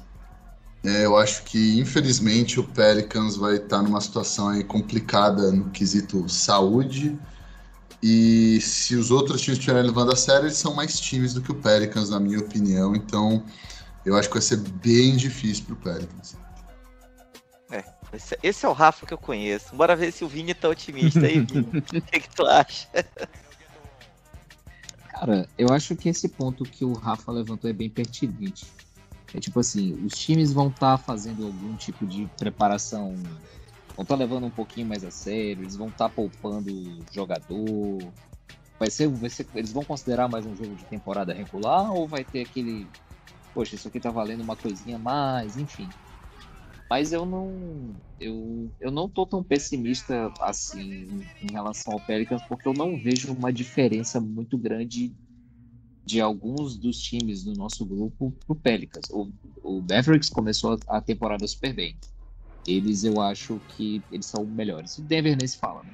é, eu acho que, infelizmente, o Pelicans vai estar tá numa situação aí complicada no quesito saúde. E se os outros times estiverem levando a sério, eles são mais times do que o Pelicans, na minha opinião. Então, eu acho que vai ser bem difícil para o Pelicans. É, esse, esse, é o Rafa que eu conheço. Bora ver se o Vini tá otimista aí, Vini. o que, que tu acha? Cara, eu acho que esse ponto que o Rafa levantou é bem pertinente. É tipo assim, os times vão estar tá fazendo algum tipo de preparação, vão estar tá levando um pouquinho mais a sério, eles vão estar tá poupando jogador. Vai ser, vai ser, eles vão considerar mais um jogo de temporada regular ou vai ter aquele, poxa, isso aqui tá valendo uma coisinha mais, enfim. Mas eu não. Eu, eu não tô tão pessimista assim em relação ao Pelicans, porque eu não vejo uma diferença muito grande de alguns dos times do nosso grupo pro Pelicans. O, o Mavericks começou a, temporada super bem. Eles eu acho que eles são melhores. O Denver nem se fala, né?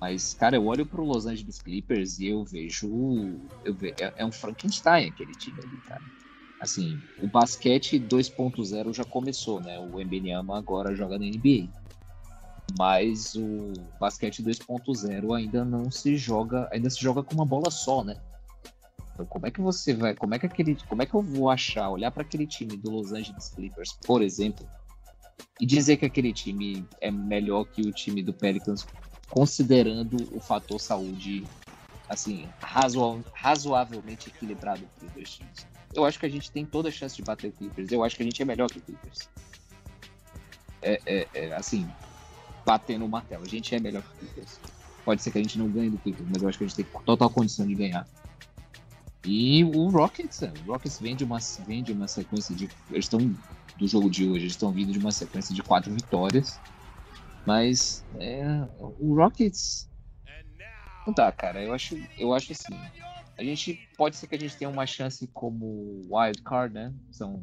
Mas, cara, eu olho pro Los Angeles Clippers e eu vejo. Eu vejo é, é um Frankenstein aquele time ali, cara assim, o basquete 2.0 já começou, né? O Embenyama agora joga na NBA. Mas o basquete 2.0 ainda não se joga, ainda se joga com uma bola só, né? Então, como é que você vai, como é que aquele, como é que eu vou achar, olhar para aquele time do Los Angeles Clippers, por exemplo, e dizer que aquele time é melhor que o time do Pelicans, considerando o fator saúde, assim, razoavelmente equilibrado entre os dois times? Eu acho que a gente tem toda a chance de bater o Clippers. Eu acho que a gente é melhor que o Clippers. É, é, é, assim, batendo o martelo. A gente é melhor que o Clippers. Pode ser que a gente não ganhe do Clippers, mas eu acho que a gente tem total condição de ganhar. E o Rockets, é, o Rockets vem de uma, vem de uma sequência de. Eles estão do jogo de hoje, eles estão vindo de uma sequência de quatro vitórias. Mas é, o Rockets. Não dá, cara. Eu acho, eu acho assim a gente pode ser que a gente tenha uma chance como wild card, né? São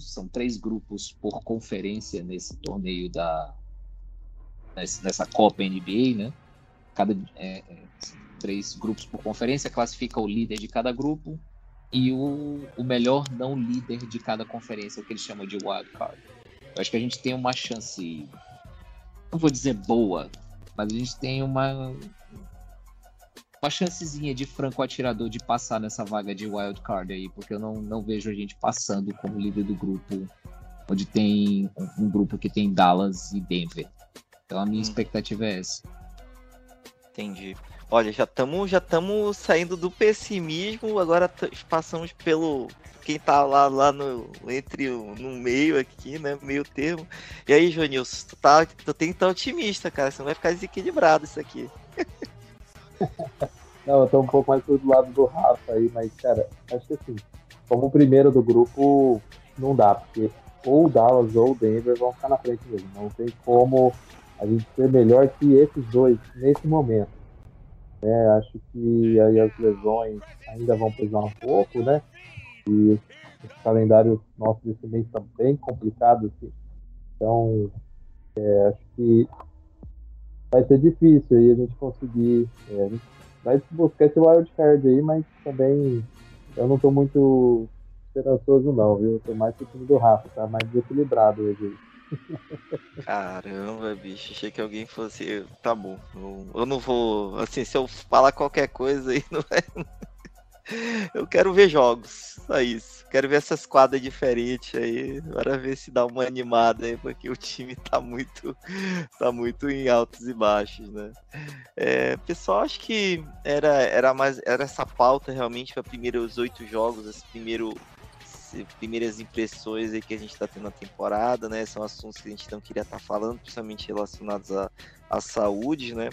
são três grupos por conferência nesse torneio da nessa Copa NBA, né? Cada é, é, três grupos por conferência classifica o líder de cada grupo e o, o melhor não líder de cada conferência, o que eles chamam de wild card. Eu acho que a gente tem uma chance, não vou dizer boa, mas a gente tem uma uma chancezinha de franco atirador de passar nessa vaga de wild card aí, porque eu não, não vejo a gente passando como líder do grupo, onde tem um, grupo que tem Dallas e Denver. Então a minha hum. expectativa é essa. Entendi. Olha, já estamos já estamos saindo do pessimismo, agora passamos pelo quem tá lá, lá no entre no meio aqui, né, meio termo. E aí, Jonilson, tu tá tu tem que estar otimista, cara, senão vai ficar desequilibrado isso aqui. Não, eu tô um pouco mais do lado do Rafa aí, mas, cara, acho que assim, como o primeiro do grupo, não dá, porque ou o Dallas ou o Denver vão ficar na frente mesmo. Não tem como a gente ser melhor que esses dois nesse momento. É, acho que aí as lesões ainda vão pesar um pouco, né? E esse calendário nosso desse mês está bem complicado, assim. Então, é, acho que vai ser difícil aí a gente conseguir. É, a vai buscar esse wildcard aí, mas também eu não estou muito esperançoso, não, viu? Eu tô mais pro time do Rafa, tá mais desequilibrado hoje. Caramba, bicho, achei que alguém fosse. Tá bom, eu, eu não vou. Assim, se eu falar qualquer coisa aí, não é. Eu quero ver jogos, só isso. Quero ver essas quadras diferentes aí, para ver se dá uma animada aí, porque o time tá muito, tá muito em altos e baixos, né? É, pessoal, acho que era, era mais, era essa pauta realmente para primeiros oito jogos, esse primeiro primeiras impressões aí que a gente está tendo na temporada, né? São assuntos que a gente não queria estar tá falando, principalmente relacionados à, à saúde, né?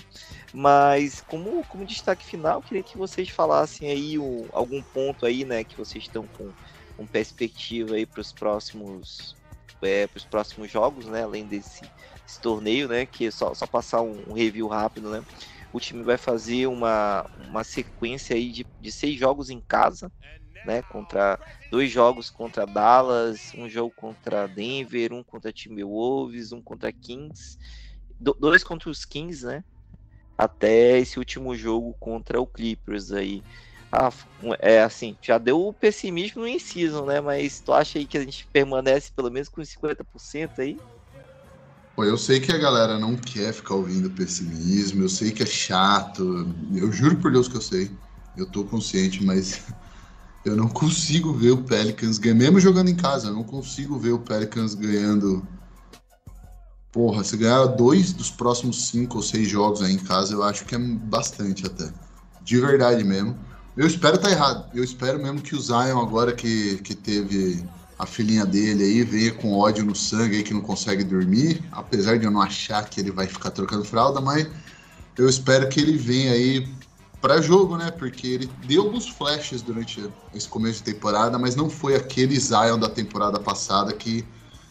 Mas como, como destaque final, queria que vocês falassem aí um, algum ponto aí, né? Que vocês estão com, com perspectiva aí para os próximos é, para os próximos jogos, né? Além desse, desse torneio, né? Que é só, só passar um, um, review rápido, né? O time vai fazer uma, uma sequência aí de, de seis jogos em casa, né? Contra dois jogos contra Dallas, um jogo contra Denver, um contra Timberwolves, um contra Kings, dois contra os Kings, né? Até esse último jogo contra o Clippers aí. Ah, é assim, já deu o pessimismo no in-season, né? Mas tu acha aí que a gente permanece pelo menos com 50% aí? Pô, eu sei que a galera não quer ficar ouvindo pessimismo, eu sei que é chato, eu juro por Deus que eu sei, eu tô consciente, mas eu não consigo ver o Pelicans ganhando, mesmo jogando em casa, eu não consigo ver o Pelicans ganhando. Porra, se ganhar dois dos próximos cinco ou seis jogos aí em casa, eu acho que é bastante até. De verdade mesmo. Eu espero estar tá errado. Eu espero mesmo que o Zion, agora que, que teve a filhinha dele aí, venha com ódio no sangue aí que não consegue dormir. Apesar de eu não achar que ele vai ficar trocando fralda, mas eu espero que ele venha aí para jogo, né? Porque ele deu alguns flashes durante esse começo de temporada, mas não foi aquele Zion da temporada passada que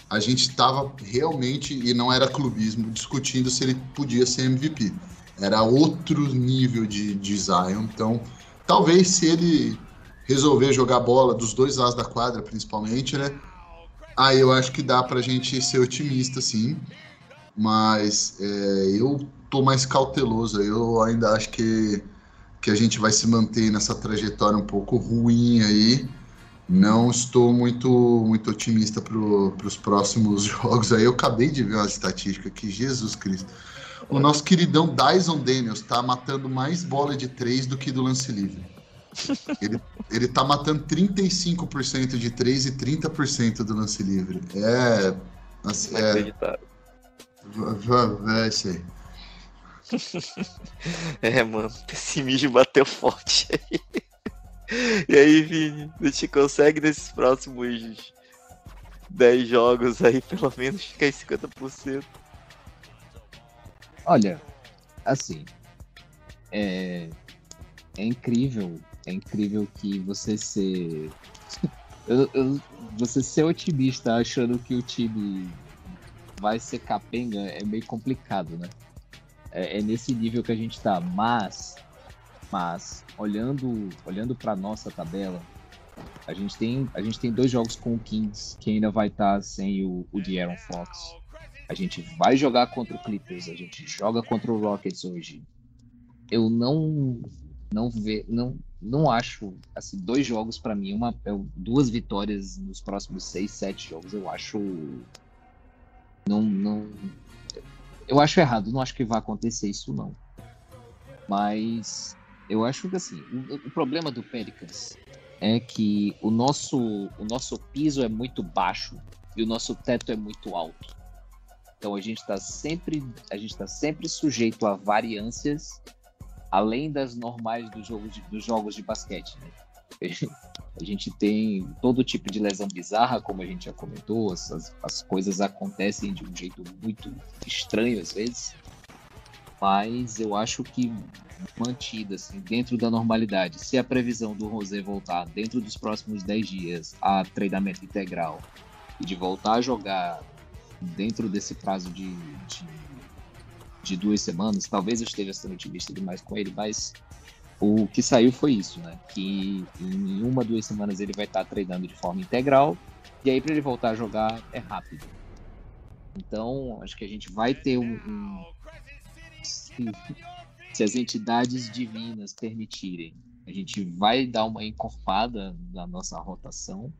a gente estava realmente, e não era clubismo, discutindo se ele podia ser MVP. Era outro nível de, de Zion. Então, talvez se ele resolver jogar bola dos dois lados da quadra, principalmente, né? Aí eu acho que dá pra gente ser otimista, sim. Mas é, eu tô mais cauteloso. Eu ainda acho que que a gente vai se manter nessa trajetória um pouco ruim aí. Não estou muito, muito otimista para os próximos jogos. Aí eu acabei de ver uma estatística aqui, Jesus Cristo. O nosso queridão Dyson Daniels está matando mais bola de três do que do lance livre. Ele, ele tá matando 35% de três e 30% do lance livre. É. Assim, é, é, é, é, mano, o pessimismo bateu forte aí. E aí, Vini, a gente consegue nesses próximos 10 jogos aí, pelo menos, ficar em 50%? Olha, assim, é, é incrível, é incrível que você ser. eu, eu, você ser otimista achando que o time vai ser capenga é meio complicado, né? É, é nesse nível que a gente está. Mas, mas olhando, olhando para nossa tabela, a gente tem a gente tem dois jogos com o Kings que ainda vai estar tá sem o, o Fox. A gente vai jogar contra o Clippers, a gente joga contra o Rockets hoje. Eu não não ve, não não acho assim dois jogos para mim uma é duas vitórias nos próximos seis sete jogos eu acho não não eu acho errado, não acho que vai acontecer isso, não. Mas eu acho que assim, o, o, problema do Pelicans é que o nosso, o nosso piso é muito baixo e o nosso teto é muito alto. Então a gente está sempre, a gente tá sempre sujeito a variâncias além das normais dos jogos de, dos jogos de basquete. Né? A gente tem todo tipo de lesão bizarra, como a gente já comentou, as, as coisas acontecem de um jeito muito estranho às vezes, mas eu acho que mantida assim, dentro da normalidade, se a previsão do Rosé voltar dentro dos próximos 10 dias a treinamento integral e de voltar a jogar dentro desse prazo de, de, de duas semanas, talvez eu esteja sendo otimista demais com ele, mas o que saiu foi isso, né? Que em uma, duas semanas ele vai estar treinando de forma integral, e aí para ele voltar a jogar é rápido. Então, acho que a gente vai ter um. um se, se as entidades divinas permitirem, a gente vai dar uma encorpada na nossa rotação.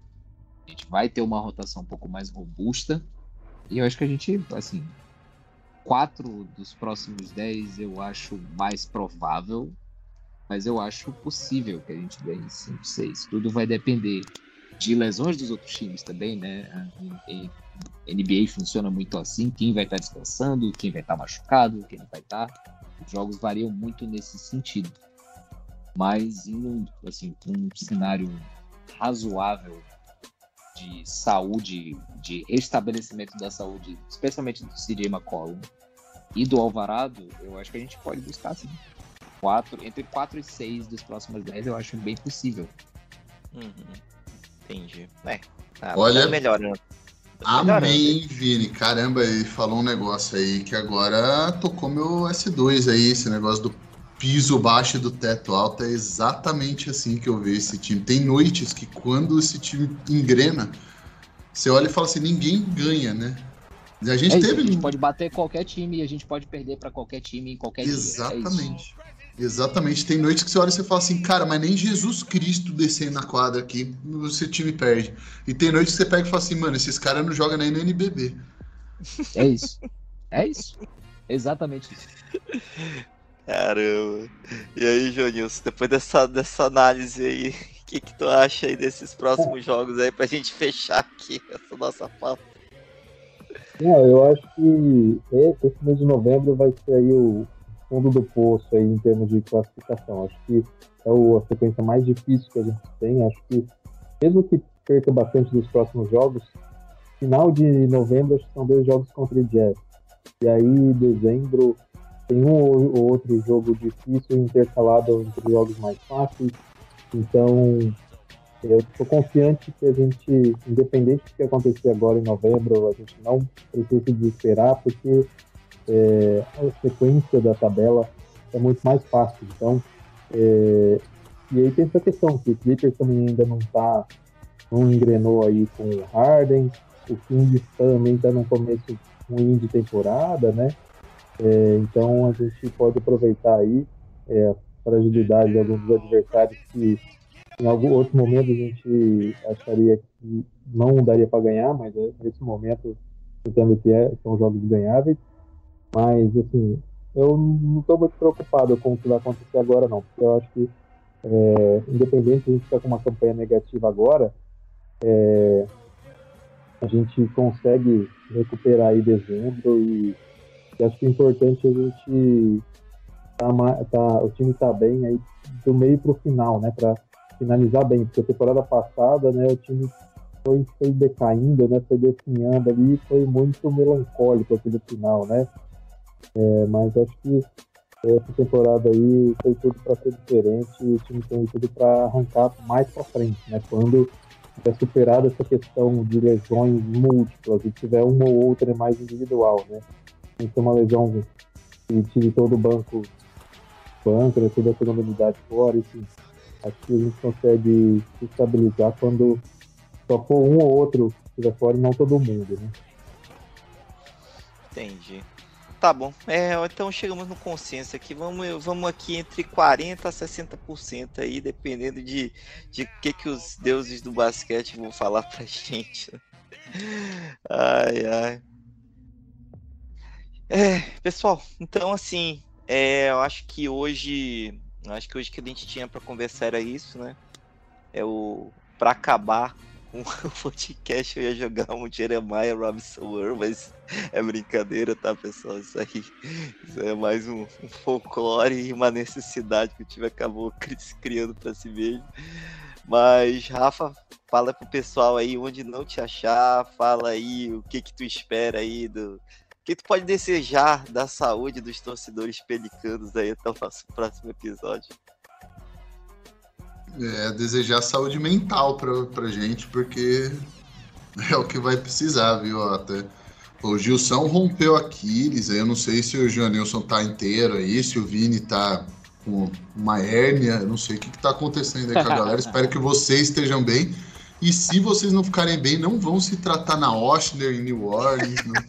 A gente vai ter uma rotação um pouco mais robusta. E eu acho que a gente, assim, quatro dos próximos dez eu acho mais provável mas eu acho possível que a gente ganhe 5, 6. Tudo vai depender de lesões dos outros times também, né? A NBA funciona muito assim: quem vai estar descansando, quem vai estar machucado, quem não vai estar. Os jogos variam muito nesse sentido. Mas indo assim, um cenário razoável de saúde, de restabelecimento da saúde, especialmente do CJ McCollum e do Alvarado, eu acho que a gente pode buscar sim entre 4 e 6 dos próximos 10, eu acho bem possível. Uhum. Entendi. É, é tá, Olha, né? melhor, né? Amei, Vini. Caramba, ele falou um negócio aí que agora tocou meu S2 aí, esse negócio do piso baixo e do teto alto. É exatamente assim que eu vejo esse time. Tem noites que quando esse time engrena, você olha e fala assim, ninguém ganha, né? A gente é isso, teve. A gente pode bater qualquer time e a gente pode perder para qualquer time em qualquer Exatamente. Dia, é Exatamente. Tem noites que você olha e você fala assim, cara, mas nem Jesus Cristo descendo na quadra aqui, o time perde. E tem noites que você pega e fala assim, mano, esses caras não jogam nem no NBB. É isso. É isso. Exatamente isso. Caramba. E aí, Jonilson, depois dessa, dessa análise aí, o que, que tu acha aí desses próximos jogos aí pra gente fechar aqui essa nossa pauta? É, eu acho que esse mês de novembro vai ser aí o, fundo do poço aí em termos de classificação. Acho que é a sequência mais difícil que a gente tem. Acho que, mesmo que perca bastante dos próximos jogos, final de novembro acho que são dois jogos contra o Jazz. E aí, dezembro, tem um ou outro jogo difícil intercalado entre jogos mais fáceis. Então, eu estou confiante que a gente, independente do que acontecer agora em novembro, a gente não precisa se desesperar, porque é, a sequência da tabela é muito mais fácil. Então, é, e aí tem essa questão que o Clippers também ainda não está, não engrenou aí com o Harden, o Kings também está no começo ruim de temporada, né? É, então a gente pode aproveitar aí é, a fragilidade de alguns adversários que em algum outro momento a gente acharia que não daria para ganhar, mas é, nesse momento entendo que é, são jogos ganháveis. Mas, assim, eu não estou muito preocupado com o que vai acontecer agora, não. Porque eu acho que, é, independente de a gente estar com uma campanha negativa agora, é, a gente consegue recuperar aí dezembro e, e acho que é importante a gente tá, tá, o time tá bem aí do meio para o final, né, para finalizar bem, porque a temporada passada, né, o time foi, foi decaindo, né, foi definhando ali, foi muito melancólico aquele final, né, é, mas acho que essa temporada aí tem tudo para ser diferente e o time tem tudo para arrancar mais para frente, né? Quando tiver superado essa questão de lesões múltiplas e tiver uma ou outra mais individual, né? Tem que uma lesão que tire todo o banco, banco, né? toda a segunda fora, enfim. Acho que a gente consegue se estabilizar quando só for um ou outro estiver fora e não todo mundo, né? Entendi. Tá bom. É, então chegamos no consenso aqui. Vamos, vamos aqui entre 40% a 60% aí, dependendo de de que, que os deuses do basquete vão falar pra gente. Ai, ai. É, pessoal, então assim, é, eu acho que hoje. Acho que hoje que a gente tinha para conversar era isso, né? É o. para acabar um podcast eu ia jogar um Jeremiah Robinson World, mas é brincadeira, tá, pessoal? Isso aí isso é mais um, um folclore e uma necessidade que o time acabou criando para si mesmo. Mas, Rafa, fala pro pessoal aí onde não te achar, fala aí o que que tu espera aí do. O que tu pode desejar da saúde dos torcedores pelicanos aí até o nosso próximo episódio? É, desejar saúde mental pra, pra gente, porque é o que vai precisar, viu? Até. O Gilson rompeu Aquiles, aí eu não sei se o Joanilson tá inteiro aí, se o Vini tá com uma hérnia, não sei o que está acontecendo aí com a galera. Espero que vocês estejam bem. E se vocês não ficarem bem, não vão se tratar na Oshler, em New Orleans. Não.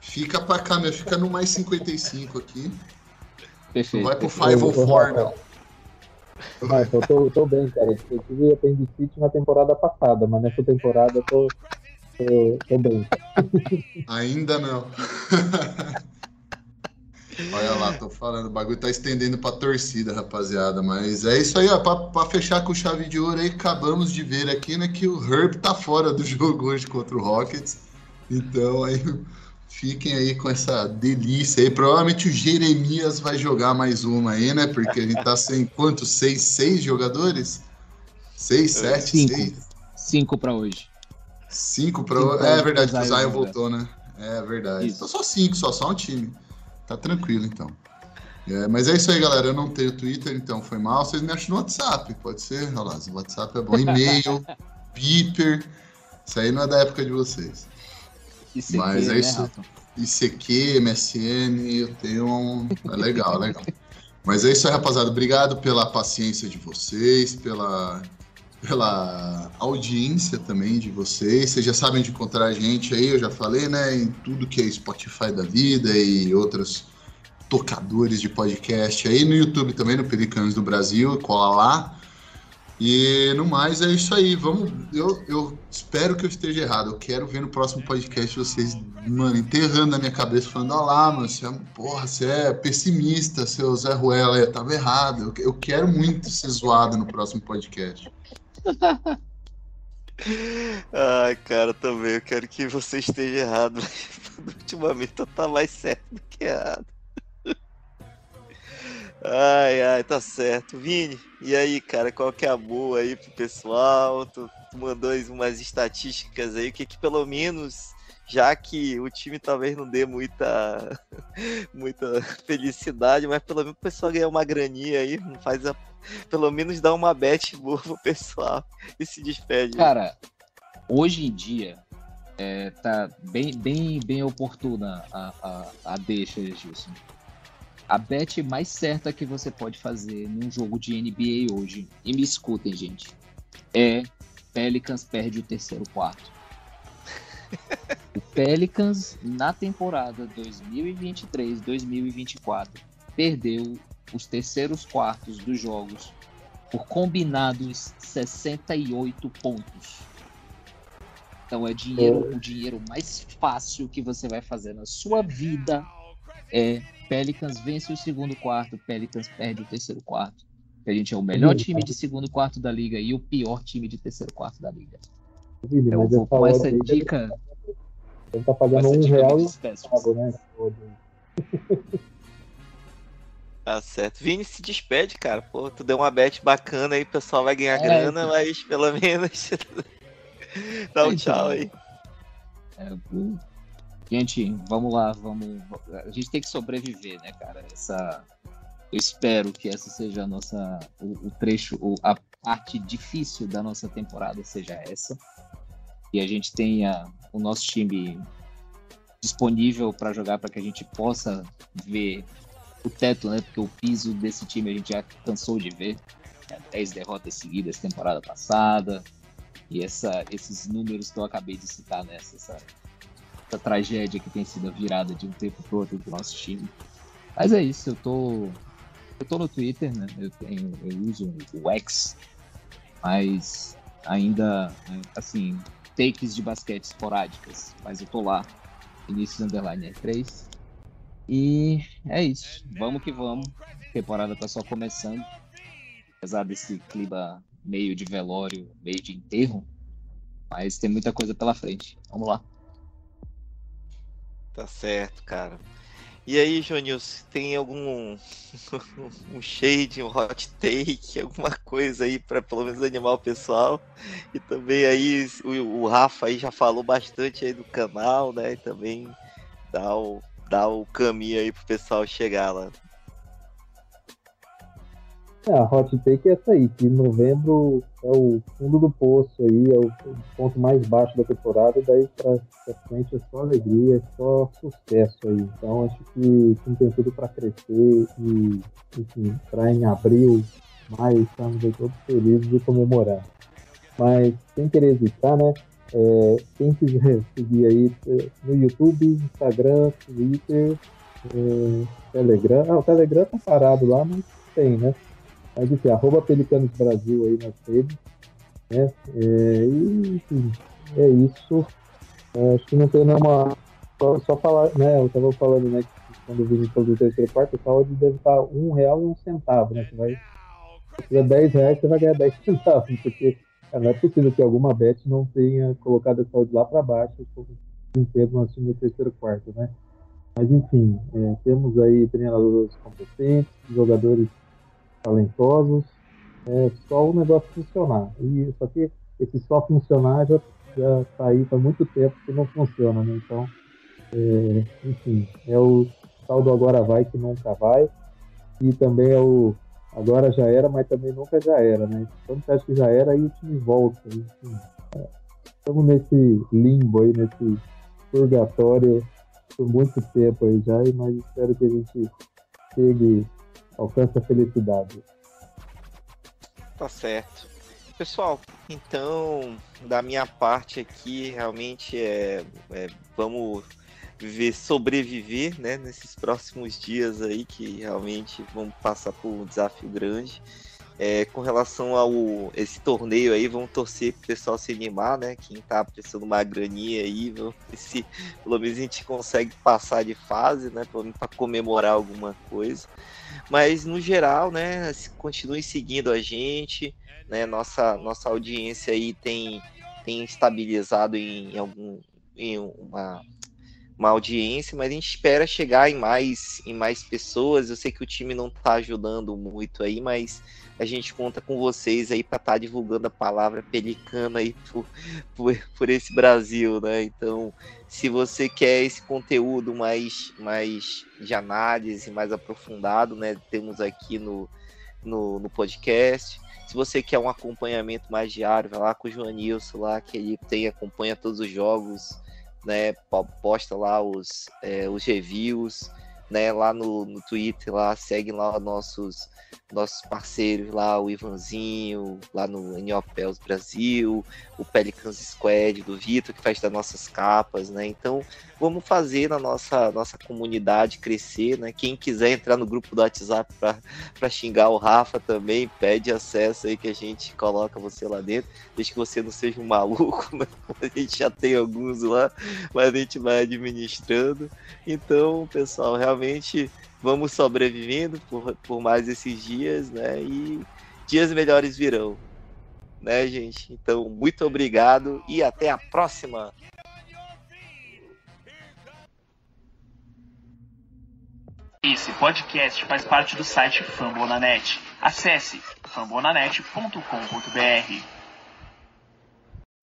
Fica pra cá, meu. Fica no mais 55 aqui. Perfeito. Não vai pro perfeito. 504, não. Mas eu tô, tô bem, cara. Eu tive apendicite na temporada passada, mas nessa temporada eu tô, tô, tô bem. Ainda não. Olha lá, tô falando, o bagulho tá estendendo pra torcida, rapaziada. Mas é isso aí, ó. Pra, pra fechar com chave de ouro aí, acabamos de ver aqui, né, que o Herb tá fora do jogo hoje contra o Rockets. Então aí fiquem aí com essa delícia aí. Provavelmente o Jeremias vai jogar mais uma aí, né? Porque a gente tá sem quantos? Seis, seis jogadores? Seis, sete, Cinco. seis? Cinco pra hoje. Cinco pra. Cinco é pra verdade, que o Zion, voltou, né? É verdade. Isso. Então só cinco, só, só um time. Tá tranquilo, então. É, mas é isso aí, galera. Eu não tenho Twitter, então foi mal. Vocês me acham no WhatsApp, pode ser? Lá, o WhatsApp é bom. E-mail, Piper. Isso aí não é da época de vocês. ICQ, Mas é né, isso. Rafa? ICQ, MSN, eu tenho um. É legal, é legal. Mas é isso aí, rapaziada. Obrigado pela paciência de vocês, pela, pela audiência também de vocês. Vocês já sabem de encontrar a gente aí, eu já falei, né? Em tudo que é Spotify da vida e outros tocadores de podcast aí. No YouTube também, no Pelicanos do Brasil, cola lá. E no mais é isso aí. Vamos. Eu, eu espero que eu esteja errado. Eu quero ver no próximo podcast vocês, mano, enterrando na minha cabeça, falando: Olha lá, mano, você é, porra, você é pessimista, seu Zé Ruela, eu tava errado. Eu, eu quero muito ser zoado no próximo podcast. Ai, cara, também eu quero que você esteja errado. Ultimamente eu tá mais certo do que errado. Ai, ai, tá certo. Vini, e aí, cara, qual que é a boa aí pro pessoal? Tu, tu mandou umas estatísticas aí, que que pelo menos, já que o time talvez não dê muita, muita felicidade, mas pelo menos o pessoal ganhar uma graninha aí, faz a, pelo menos dá uma bet boa pro pessoal e se despede. Cara, hoje em dia é, tá bem, bem, bem oportuna a, a, a deixa, Gilson. A bet mais certa que você pode fazer num jogo de NBA hoje, e me escutem, gente, é Pelicans perde o terceiro quarto. O Pelicans, na temporada 2023-2024, perdeu os terceiros quartos dos jogos por combinados 68 pontos. Então é dinheiro, o dinheiro mais fácil que você vai fazer na sua vida é Pelicans vence o segundo quarto, Pelicans perde o terceiro quarto. A gente é o melhor time de segundo quarto da liga e o pior time de terceiro quarto da liga. Mas vou essa com essa dica, Ele tá pagando um real e pago, né? Tá certo. Vini se despede, cara. Pô, tu deu uma bet bacana aí, o pessoal vai ganhar É, grana, então. mas pelo menos dá um Então. tchau aí. É, Gente, vamos lá, vamos. A gente tem que sobreviver, né, cara? Essa. Eu espero que essa seja a nossa. O, o trecho, o- a parte difícil da nossa temporada seja essa. E a gente tenha o nosso time disponível para jogar para que a gente possa ver o teto, né? Porque o piso desse time a gente já cansou de ver. É, 10 derrotas seguidas temporada passada. E essa, esses números que eu acabei de citar nessa, essa, essa tragédia que tem sido a virada de um tempo pro outro do nosso time. Mas é isso, eu tô. Eu tô no Twitter, né? Eu, tenho, eu uso o X, mas ainda, assim, takes de basquete esporádicas, mas eu tô lá, Inícios Underline R3. E é isso, vamos que vamos. A temporada tá só começando. Apesar desse clima meio de velório, meio de enterro, mas tem muita coisa pela frente. Vamos lá. Tá certo, cara. E aí, Jonilson, tem algum um shade, um hot take, alguma coisa aí para pelo menos animar o pessoal? E também aí o, o Rafa aí já falou bastante aí do canal, né? E também dá o, dá o caminho aí pro pessoal chegar lá. É, a hot take é essa aí, que novembro é o fundo do poço aí, é o ponto mais baixo da temporada, daí pra, pra frente é só alegria, é só sucesso aí. Então acho que tem tudo para crescer e, enfim, para em abril, maio, estamos aí todos felizes de comemorar. Mas sem querer hesitar, né? É, quem quiser seguir aí é, no YouTube, Instagram, Twitter, é, Telegram. Ah, o Telegram tá parado lá, mas tem, né? Mas enfim, arroba Pelicanos Brasil aí nas redes. Né? É, e enfim, é isso. É, acho que não tem nenhuma. Só, só falar, né? Eu estava falando, né? Que quando vim todo o terceiro quarto, o saúde deve estar um real e um centavo, né? Você vai. Se tiver 10 reais, você vai ganhar 10 centavos, porque não é possível que alguma bet não tenha colocado a saúde lá para baixo tempo nós tínhamos o terceiro quarto, né? Mas enfim, é, temos aí treinadores competentes, jogadores talentosos, é só o negócio funcionar. E só que esse só funcionar já já está aí há muito tempo que não funciona, né? Então, é, enfim, é o tal do agora vai que nunca vai e também é o agora já era, mas também nunca já era, né? Quando você acha que já era, aí o time volta. Enfim, é, estamos nesse limbo aí, nesse purgatório por muito tempo aí já, mas espero que a gente chegue, alcance a felicidade. Tá certo. Pessoal, então, da minha parte aqui, realmente é, é vamos viver, sobreviver, né, nesses próximos dias aí, que realmente vamos passar por um desafio grande. É, com relação ao esse torneio aí, vamos torcer pro pessoal se animar, né? Quem tá precisando uma graninha aí, vamos ver se pelo menos a gente consegue passar de fase, né? Pelo menos para comemorar alguma coisa. Mas no geral, né? Continue seguindo a gente, né? Nossa, nossa audiência aí tem, tem estabilizado em, em algum em uma uma audiência, mas a gente espera chegar em mais em mais pessoas. Eu sei que o time não está ajudando muito aí, mas a gente conta com vocês aí para estar tá divulgando a palavra pelicana aí por, por, por, esse Brasil, né? Então, se você quer esse conteúdo mais, mais de análise, mais aprofundado, né? Temos aqui no, no, no podcast. Se você quer um acompanhamento mais diário, vai lá com o Joanilson lá, que ele tem, acompanha todos os jogos, né? Posta lá os, é, os reviews, né? Lá no, no Twitter, lá, segue lá nossos nossos parceiros lá, o Ivanzinho, lá no Niopels Brasil, o Pelicans Squad do Vitor, que faz das nossas capas, né? Então, vamos fazer na nossa, nossa comunidade crescer, né? Quem quiser entrar no grupo do WhatsApp para xingar o Rafa também, pede acesso aí que a gente coloca você lá dentro, desde que você não seja um maluco, né? A gente já tem alguns lá, mas a gente vai administrando. Então, pessoal, realmente vamos sobrevivendo por, por mais esses dias, né? E dias melhores virão, né, gente? Então, muito obrigado e até a próxima. Esse podcast faz parte do site Fambonanet. Acesse fambonanet.com.br.